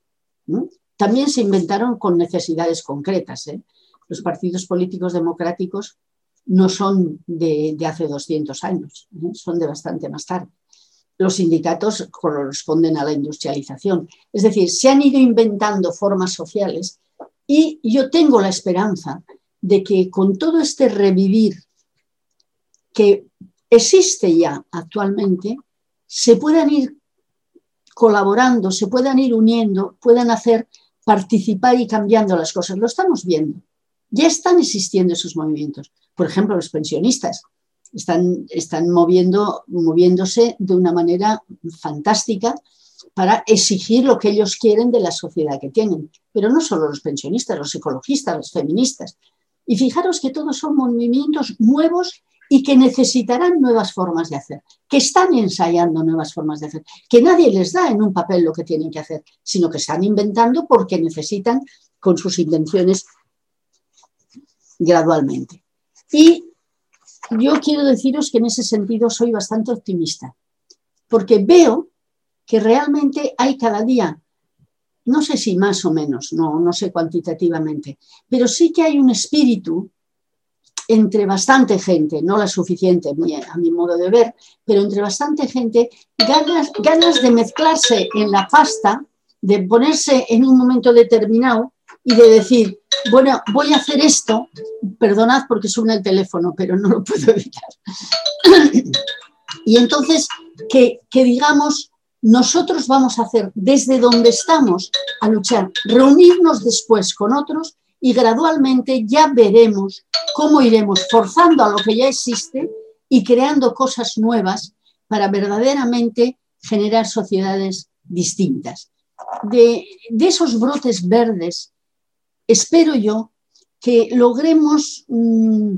También se inventaron con necesidades concretas. ¿eh? Los partidos políticos democráticos no son de, hace 200 años, ¿eh? son de bastante más tarde. Los sindicatos corresponden a la industrialización. Es decir, se han ido inventando formas sociales y yo tengo la esperanza de que con todo este revivir que existe ya actualmente, se puedan ir colaborando, se puedan ir uniendo, puedan hacer participar y cambiando las cosas. Lo estamos viendo. Ya están existiendo esos movimientos. Por ejemplo, los pensionistas están, están moviendo, moviéndose de una manera fantástica para exigir lo que ellos quieren de la sociedad que tienen. Pero no solo los pensionistas, los ecologistas, los feministas. Y fijaros que todos son movimientos nuevos y que necesitarán nuevas formas de hacer, que están ensayando nuevas formas de hacer, que nadie les da en un papel lo que tienen que hacer, sino que están inventando porque necesitan con sus invenciones gradualmente. Y yo quiero deciros que en ese sentido soy bastante optimista, porque veo que realmente hay cada día, no sé si más o menos, no, no sé cuantitativamente, pero sí que hay un espíritu entre bastante gente, no la suficiente a mi modo de ver, pero entre bastante gente, ganas, ganas de mezclarse en la pasta, de ponerse en un momento determinado y de decir, bueno, voy a hacer esto, perdonad porque suena el teléfono, pero no lo puedo evitar. y entonces, que, que digamos, nosotros vamos a hacer desde donde estamos a luchar, reunirnos después con otros y gradualmente ya veremos cómo iremos forzando a lo que ya existe y creando cosas nuevas para verdaderamente generar sociedades distintas. De, de esos brotes verdes espero yo que logremos mm,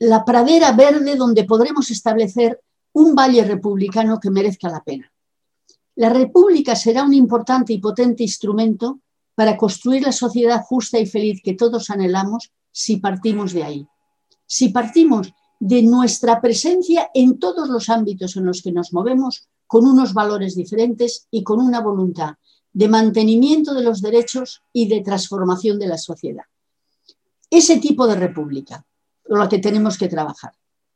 la pradera verde donde podremos establecer un valle republicano que merezca la pena. La república será un importante y potente instrumento para construir la sociedad justa y feliz que todos anhelamos si partimos de ahí. Si partimos de nuestra presencia en todos los ámbitos en los que nos movemos con unos valores diferentes y con una voluntad de mantenimiento de los derechos y de transformación de la sociedad. Ese tipo de república, la que tenemos que trabajar,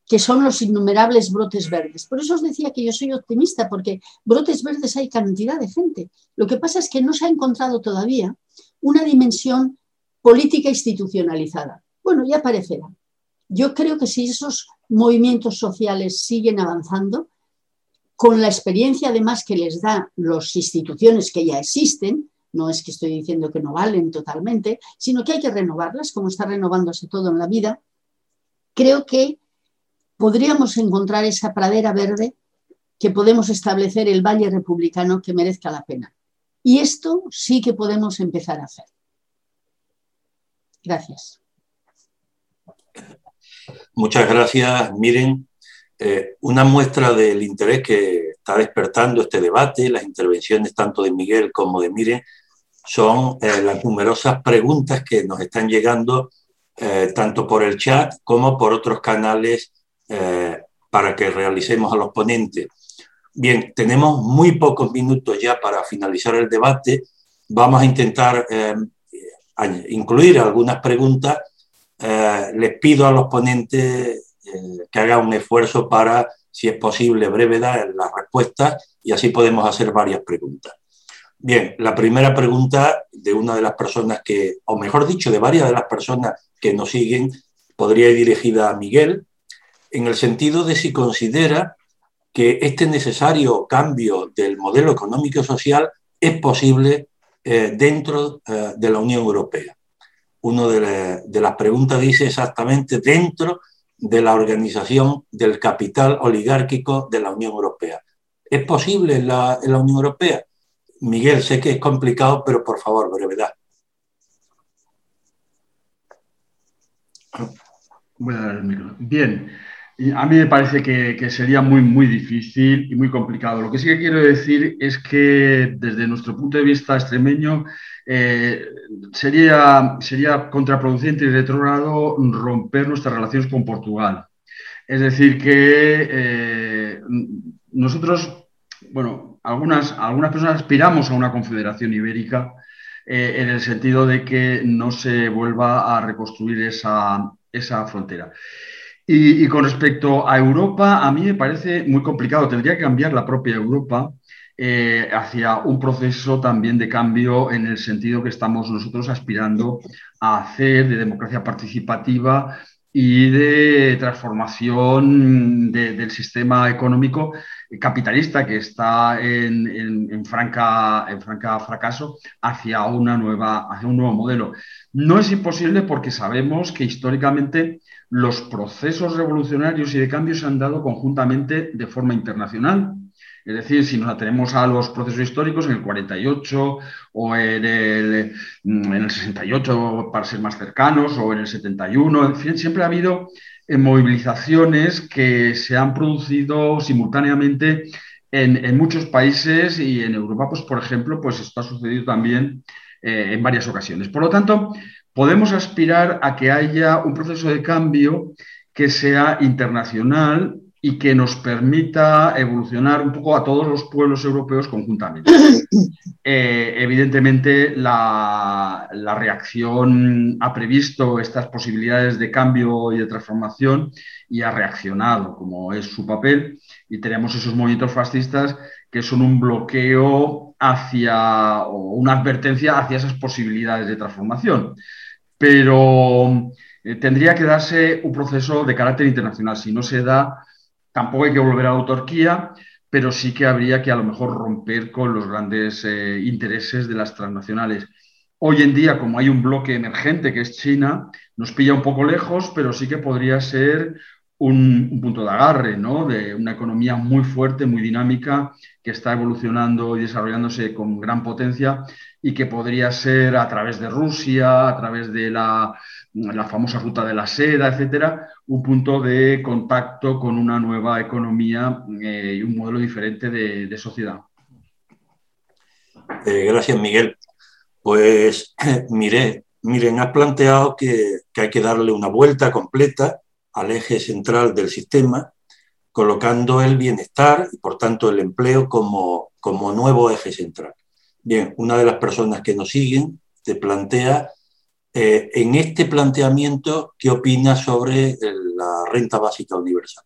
que son los innumerables brotes verdes. Por eso os decía que yo soy optimista, porque brotes verdes hay cantidad de gente. Lo que pasa es que no se ha encontrado todavía una dimensión política institucionalizada. Bueno, ya aparecerá. Yo creo que si esos movimientos sociales siguen avanzando, con la experiencia además que les da las instituciones que ya existen, no es que estoy diciendo que no valen totalmente, sino que hay que renovarlas, como está renovándose todo en la vida, creo que podríamos encontrar esa pradera verde que podemos establecer el valle republicano que merezca la pena. Y esto sí que podemos empezar a hacer. Gracias. Muchas gracias, Miren. Eh, una muestra del interés que está despertando este debate, las intervenciones tanto de Miguel como de Miren, son eh, las numerosas preguntas que nos están llegando eh, tanto por el chat como por otros canales para que realicemos a los ponentes. Bien, tenemos muy pocos minutos ya para finalizar el debate. Vamos a intentar incluir algunas preguntas. les pido a los ponentes que haga un esfuerzo para, si es posible, brevedad en las respuestas y así podemos hacer varias preguntas. Bien, la primera pregunta de una de las personas que, o mejor dicho, de varias de las personas que nos siguen, podría ir dirigida a Miguel, en el sentido de si considera que este necesario cambio del modelo económico y social es posible eh, dentro eh, de la Unión Europea. Una de, de, las preguntas dice exactamente dentro de la organización del capital oligárquico de la Unión Europea. ¿Es posible en la, Unión Europea? Miguel, sé que es complicado, pero por favor, brevedad. Voy a dar el. Bien, a mí me parece que, sería muy, muy difícil y muy complicado. Lo que sí que quiero decir es que desde nuestro punto de vista extremeño eh, sería, sería contraproducente y retrógrado romper nuestras relaciones con Portugal. Es decir, que eh, nosotros, bueno, algunas, algunas personas aspiramos a una confederación ibérica eh, en el sentido de que no se vuelva a reconstruir esa, esa frontera. Y, con respecto a Europa, a mí me parece muy complicado. Tendría que cambiar la propia Europa eh, hacia un proceso también de cambio en el sentido que estamos nosotros aspirando a hacer de democracia participativa y de transformación del sistema económico capitalista que está en, franca, en franca fracaso hacia, una nueva, hacia un nuevo modelo. No es imposible porque sabemos que históricamente los procesos revolucionarios y de cambio se han dado conjuntamente de forma internacional. Es decir, si nos atenemos a los procesos históricos en el 48 o en el, en el 68 para ser más cercanos o en el 71, en fin, siempre ha habido movilizaciones que se han producido simultáneamente en, muchos países y en Europa, pues por ejemplo, pues esto ha sucedido también eh, en varias ocasiones. Por lo tanto, podemos aspirar a que haya un proceso de cambio que sea internacional y que nos permita evolucionar un poco a todos los pueblos europeos conjuntamente. Eh, evidentemente, la, reacción ha previsto estas posibilidades de cambio y de transformación y ha reaccionado, como es su papel, y tenemos esos movimientos fascistas que son un bloqueo hacia, o una advertencia hacia esas posibilidades de transformación. Pero eh, tendría que darse un proceso de carácter internacional. Si no se da, tampoco hay que volver a la autarquía, pero sí que habría que a lo mejor romper con los grandes eh, intereses de las transnacionales. Hoy en día, como hay un bloque emergente que es China, nos pilla un poco lejos, pero sí que podría ser un, punto de agarre, ¿no? De una economía muy fuerte, muy dinámica, que está evolucionando y desarrollándose con gran potencia y que podría ser a través de Rusia, a través de la, famosa ruta de la seda, etcétera, un punto de contacto con una nueva economía eh, y un modelo diferente de, sociedad. Eh, gracias, Miguel. Pues mire, miren, has planteado que, que hay que darle una vuelta completa al eje central del sistema, colocando el bienestar y por tanto el empleo como, como nuevo eje central. Bien, una de las personas que nos siguen te plantea, eh, en este planteamiento, ¿qué opinas sobre la renta básica universal?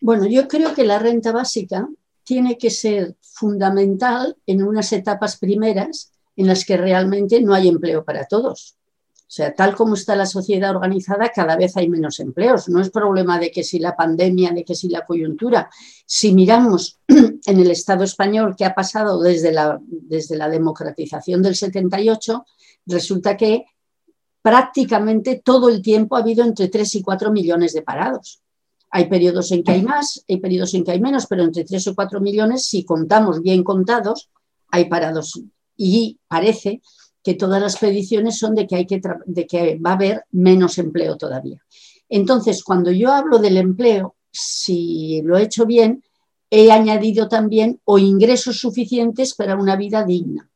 Bueno, yo creo que la renta básica tiene que ser fundamental en unas etapas primeras en las que realmente no hay empleo para todos. O sea, tal como está la sociedad organizada, cada vez hay menos empleos. No es problema de que si la pandemia, de que si la coyuntura. Si miramos en el Estado español qué ha pasado desde la, desde la democratización del 78, resulta que prácticamente todo el tiempo ha habido entre 3 y 4 millones de parados. Hay periodos en que hay más, hay periodos en que hay menos, pero entre 3 o 4 millones, si contamos bien contados, hay parados. Y parece que todas las predicciones son de que, hay que, de que va a haber menos empleo todavía. Entonces, cuando yo hablo del empleo, si lo he hecho bien, he añadido también o ingresos suficientes para una vida digna.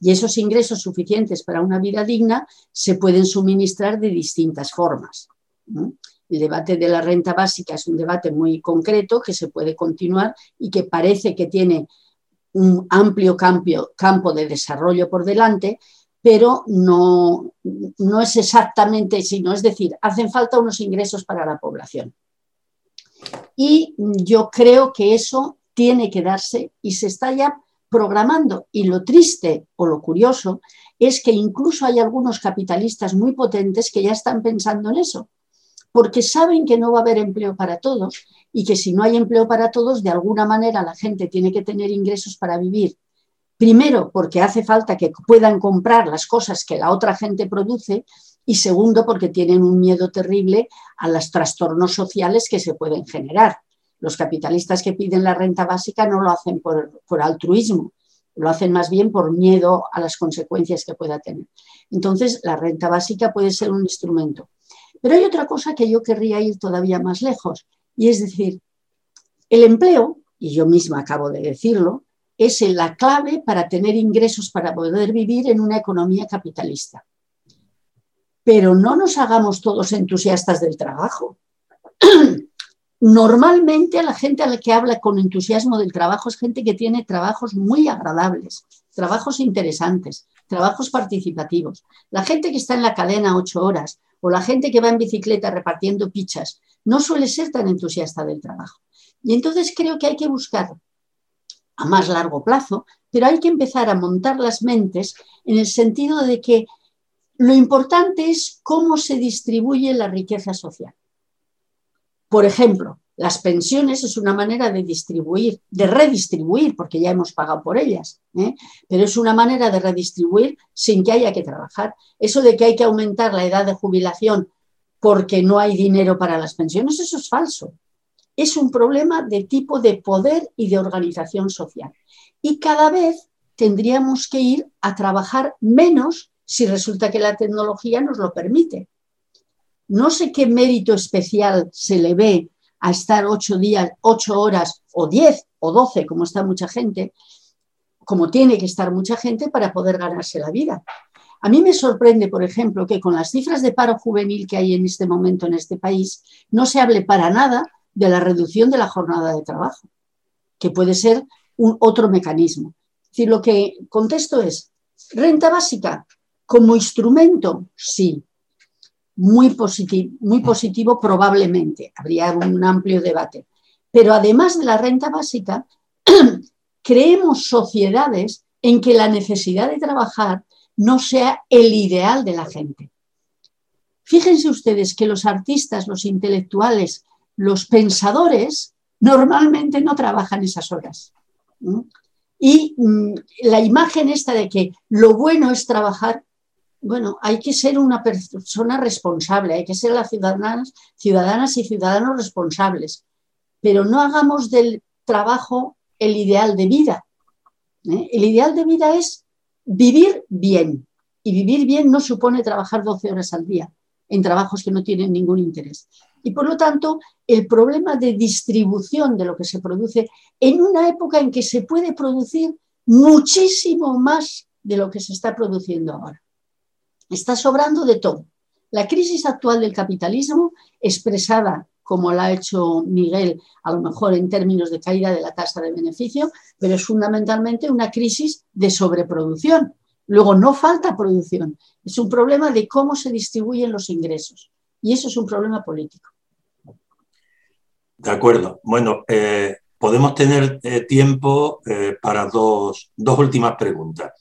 Y esos ingresos suficientes para una vida digna se pueden suministrar de distintas formas. El debate de la renta básica es un debate muy concreto que se puede continuar y que parece que tiene un amplio campo de desarrollo por delante, pero no, no es exactamente sino, es decir, hacen falta unos ingresos para la población. Y yo creo que eso tiene que darse y se está ya programando. Y lo triste o lo curioso es que incluso hay algunos capitalistas muy potentes que ya están pensando en eso, porque saben que no va a haber empleo para todos y que si no hay empleo para todos, de alguna manera la gente tiene que tener ingresos para vivir Primero, porque hace falta que puedan comprar las cosas que la otra gente produce y segundo, porque tienen un miedo terrible a los trastornos sociales que se pueden generar. Los capitalistas que piden la renta básica no lo hacen por, altruismo, lo hacen más bien por miedo a las consecuencias que pueda tener. Entonces, la renta básica puede ser un instrumento. Pero hay otra cosa que yo querría ir todavía más lejos, y es decir, el empleo, y yo misma acabo de decirlo, es la clave para tener ingresos para poder vivir en una economía capitalista. Pero no nos hagamos todos entusiastas del trabajo. Normalmente a la gente a la que habla con entusiasmo del trabajo es gente que tiene trabajos muy agradables, trabajos interesantes, trabajos participativos. La gente que está en la cadena ocho horas o la gente que va en bicicleta repartiendo pichas no suele ser tan entusiasta del trabajo. Y entonces creo que hay que buscar a más largo plazo, pero hay que empezar a montar las mentes en el sentido de que lo importante es cómo se distribuye la riqueza social. Por ejemplo, las pensiones es una manera de distribuir, de redistribuir, porque ya hemos pagado por ellas, ¿eh? pero es una manera de redistribuir sin que haya que trabajar. Eso de que hay que aumentar la edad de jubilación porque no hay dinero para las pensiones, eso es falso. Es un problema de tipo de poder y de organización social. Y cada vez tendríamos que ir a trabajar menos si resulta que la tecnología nos lo permite. No sé qué mérito especial se le ve a estar ocho días, ocho horas o diez o doce, como está mucha gente, como tiene que estar mucha gente para poder ganarse la vida. A mí me sorprende, por ejemplo, que con las cifras de paro juvenil que hay en este momento en este país, no se hable para nada de la reducción de la jornada de trabajo, que puede ser un otro mecanismo. Lo que contesto es, renta básica como instrumento, sí, muy positivo, muy positivo probablemente, habría un amplio debate. Pero además de la renta básica, creemos sociedades en que la necesidad de trabajar no sea el ideal de la gente. Fíjense ustedes que los artistas, los intelectuales, los pensadores normalmente no trabajan esas horas. Y mm, la imagen esta de que lo bueno es trabajar bueno, hay que ser una persona responsable, hay que ser las ciudadanas, ciudadanas y ciudadanos responsables, pero no hagamos del trabajo el ideal de vida. ¿eh? El ideal de vida es vivir bien, y vivir bien no supone trabajar 12 horas al día en trabajos que no tienen ningún interés. Y por lo tanto, el problema de distribución de lo que se produce en una época en que se puede producir muchísimo más de lo que se está produciendo ahora. Está sobrando de todo. La crisis actual del capitalismo, expresada como la ha hecho Miguel, a lo mejor en términos de caída de la tasa de beneficio, pero es fundamentalmente una crisis de sobreproducción. Luego, no falta producción, es un problema de cómo se distribuyen los ingresos. Y eso es un problema político. De acuerdo. Bueno, eh, podemos tener eh, tiempo eh, para dos, dos últimas preguntas.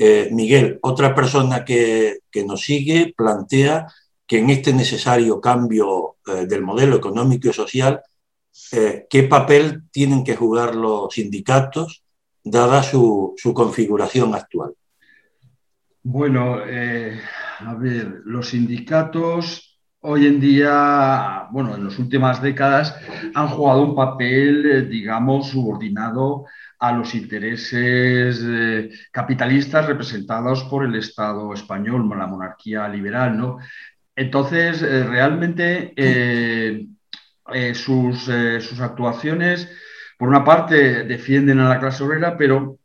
Eh, Miguel, otra persona que, nos sigue plantea que en este necesario cambio eh, del modelo económico y social, eh, ¿qué papel tienen que jugar los sindicatos dada su, configuración actual? Bueno, a ver, los sindicatos hoy en día, bueno, en las últimas décadas han jugado un papel, digamos, subordinado a los intereses eh, capitalistas representados por el Estado español, la monarquía liberal, ¿no? Entonces, eh, realmente eh, sus, sus, actuaciones, por una parte, defienden a la clase obrera, pero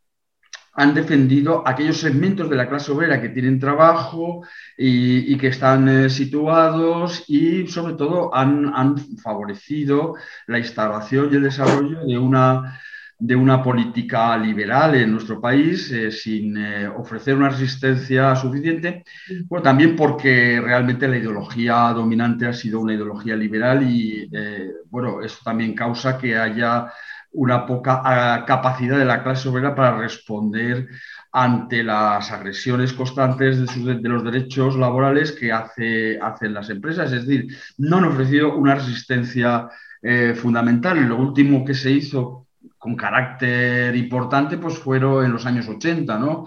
han defendido aquellos segmentos de la clase obrera que tienen trabajo y, que están situados y sobre todo han, han, favorecido la instalación y el desarrollo de una de una política liberal en nuestro país eh, sin eh, ofrecer una resistencia suficiente, bueno, también porque realmente la ideología dominante ha sido una ideología liberal y, eh, bueno, eso también causa que haya una poca ah, capacidad de la clase obrera para responder ante las agresiones constantes de, de los derechos laborales que hace, hacen las empresas. Es decir, no han ofrecido una resistencia fundamental. Lo último que se hizo con carácter importante, pues fueron en los años 80, ¿no?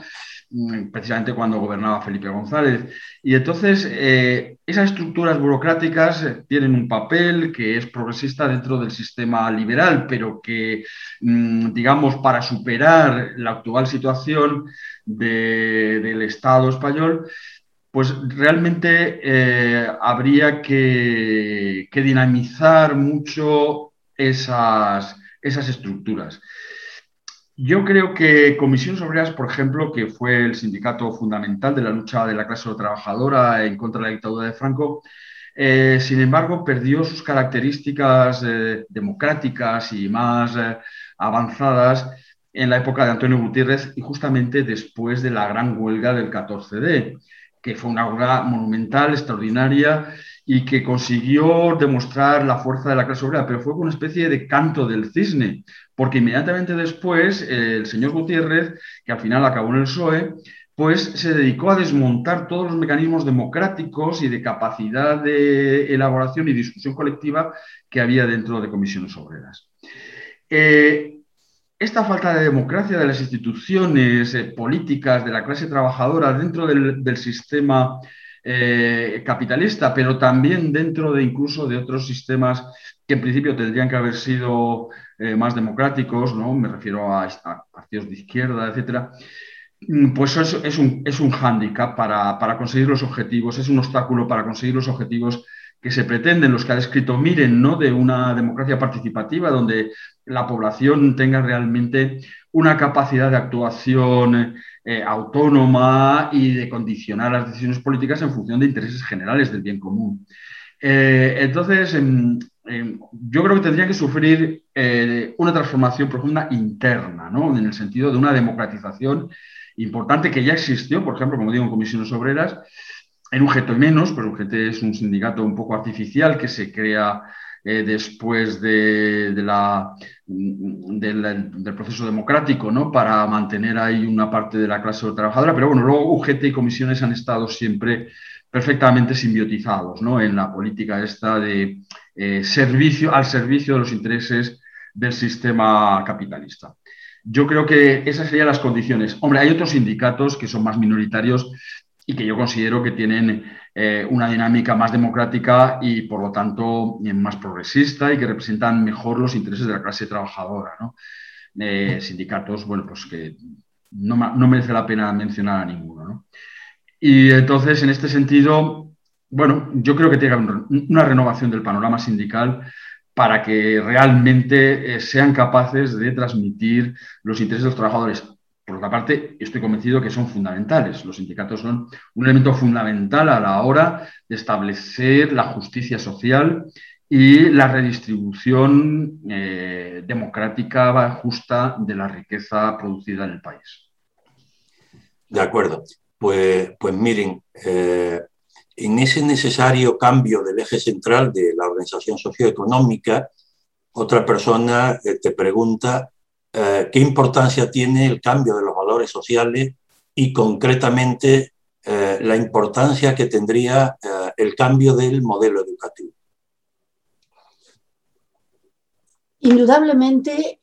Mm, precisamente cuando gobernaba Felipe González. Y entonces eh, esas estructuras burocráticas eh, tienen un papel que es progresista dentro del sistema liberal, pero que, mm, digamos, para superar la actual situación del Estado español, pues realmente eh, habría que dinamizar mucho esas esas estructuras. Yo creo que Comisiones Obreras, por ejemplo, que fue el sindicato fundamental de la lucha de la clase trabajadora en contra de la dictadura de Franco, eh, sin embargo, perdió sus características eh, democráticas y más eh, avanzadas en la época de Antonio Gutiérrez y justamente después de la gran huelga del 14D que fue una obra monumental, extraordinaria y que consiguió demostrar la fuerza de la clase obrera, pero fue una especie de canto del cisne, porque inmediatamente después el señor Gutiérrez, que al final acabó en el PSOE, pues se dedicó a desmontar todos los mecanismos democráticos y de capacidad de elaboración y discusión colectiva que había dentro de comisiones obreras. Eh, esta falta de democracia de las instituciones eh, políticas de la clase trabajadora dentro del, sistema eh, capitalista, pero también dentro de incluso de otros sistemas que en principio tendrían que haber sido más democráticos, ¿no? me refiero a, a partidos de izquierda, etcétera, Mm, pues es, es, un, es un hándicap para, conseguir los objetivos, es un obstáculo para conseguir los objetivos que se pretenden, los que ha descrito Miren, ¿no? de una democracia participativa donde la población tenga realmente una capacidad de actuación eh, autónoma y de condicionar las decisiones políticas en función de intereses generales del bien común. Eh, entonces, em, em, yo creo que tendría que sufrir eh, una transformación profunda interna, ¿no? en el sentido de una democratización importante que ya existió, por ejemplo, como digo, en comisiones obreras, en UGT menos, pero UGT es un sindicato un poco artificial que se crea eh, después de, la, del proceso democrático, ¿no? Para mantener ahí una parte de la clase trabajadora, pero bueno, luego UGT y comisiones han estado siempre perfectamente simbiotizados, ¿no? En la política esta de eh, servicio, al servicio de los intereses del sistema capitalista. Yo creo que esas serían las condiciones. Hombre, hay otros sindicatos que son más minoritarios y que yo considero que tienen eh, una dinámica más democrática y, por lo tanto, más progresista y que representan mejor los intereses de la clase trabajadora. Eh, sindicatos, bueno, pues que no, merece la pena mencionar a ninguno. Y entonces, en este sentido, bueno, yo creo que tiene que haber una renovación del panorama sindical para que realmente eh, sean capaces de transmitir los intereses de los trabajadores. Por otra parte, estoy convencido que son fundamentales. Los sindicatos son un elemento fundamental a la hora de establecer la justicia social y la redistribución eh, democrática justa de la riqueza producida en el país. De acuerdo. Pues, pues miren, eh, en ese necesario cambio del eje central de la organización socioeconómica, otra persona eh, te pregunta eh, qué importancia tiene el cambio de los valores sociales y concretamente eh, la importancia que tendría el cambio del modelo educativo. Indudablemente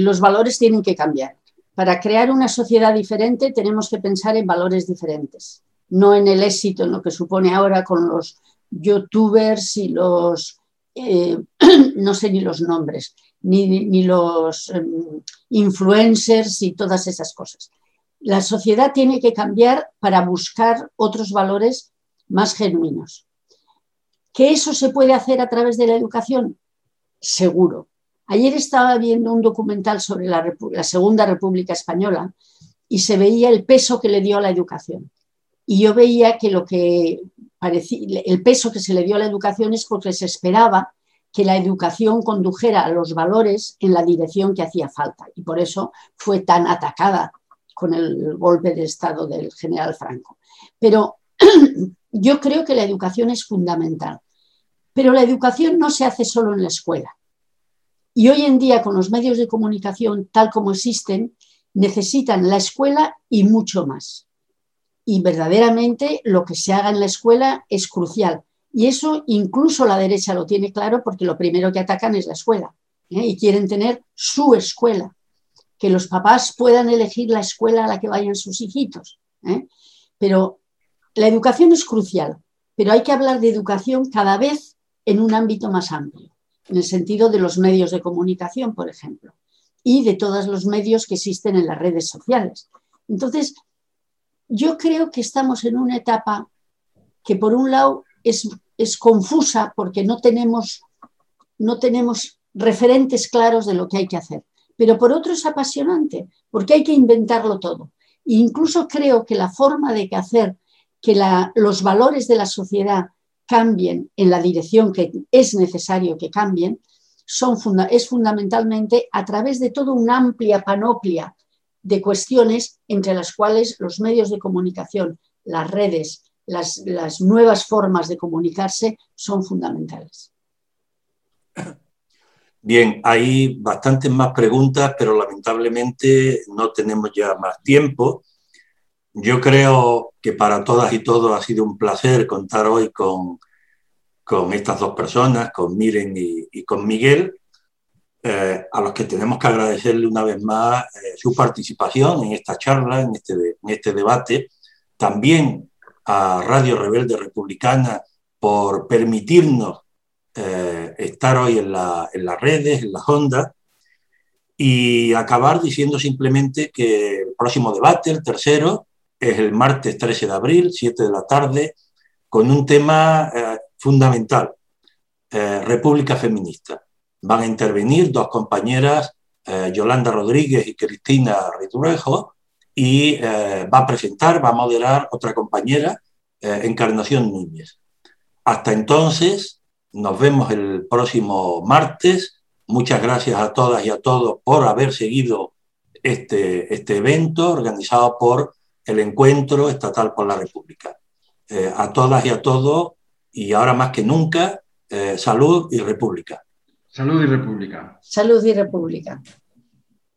los valores tienen que cambiar. Para crear una sociedad diferente tenemos que pensar en valores diferentes no en el éxito, en lo que supone ahora con los youtubers y los, eh, no sé ni los nombres, ni, los em, influencers y todas esas cosas. La sociedad tiene que cambiar para buscar otros valores más genuinos. ¿Que eso se puede hacer a través de la educación? Seguro. Ayer estaba viendo un documental sobre la, la Segunda República Española y se veía el peso que le dio a la educación. Y yo veía que lo que parecía, el peso que se le dio a la educación es porque se esperaba que la educación condujera a los valores en la dirección que hacía falta. Y por eso fue tan atacada con el golpe de Estado del general Franco. Pero yo creo que la educación es fundamental. Pero la educación no se hace solo en la escuela. Y hoy en día, con los medios de comunicación tal como existen, necesitan la escuela y mucho más y verdaderamente lo que se haga en la escuela es crucial. Y eso incluso la derecha lo tiene claro porque lo primero que atacan es la escuela ¿eh? y quieren tener su escuela, que los papás puedan elegir la escuela a la que vayan sus hijitos. ¿eh? Pero la educación es crucial, pero hay que hablar de educación cada vez en un ámbito más amplio, en el sentido de los medios de comunicación, por ejemplo, y de todos los medios que existen en las redes sociales. Entonces, yo creo que estamos en una etapa que por un lado es, confusa porque no tenemos, no tenemos referentes claros de lo que hay que hacer, pero por otro es apasionante porque hay que inventarlo todo. E incluso creo que la forma de hacer que los valores de la sociedad cambien en la dirección que es necesario que cambien, son, es fundamentalmente a través de toda una amplia panoplia de cuestiones entre las cuales los medios de comunicación, las redes, las, nuevas formas de comunicarse son fundamentales. Bien, hay bastantes más preguntas, pero lamentablemente no tenemos ya más tiempo. Yo creo que para todas y todos ha sido un placer contar hoy con, con estas dos personas, con Miren y, con Miguel, eh, a los que tenemos que agradecerle una vez más eh, su participación en esta charla, en este, en este debate. También a Radio Rebelde Republicana por permitirnos eh, estar hoy en, las redes, en las ondas, y acabar diciendo simplemente que el próximo debate, el tercero, es el martes 13 de abril, 7 de la tarde, con un tema eh, fundamental, eh, República Feminista. Van a intervenir dos compañeras, Yolanda Rodríguez y Cristina Ritruejo, y va a presentar, va a moderar otra compañera, Encarnación Núñez. Hasta entonces, nos vemos el próximo martes. Muchas gracias a todas y a todos por haber seguido este, este evento organizado por el Encuentro Estatal por la República. Eh, a todas y a todos, y ahora más que nunca, eh, salud y república. Salud y república. Salud y república.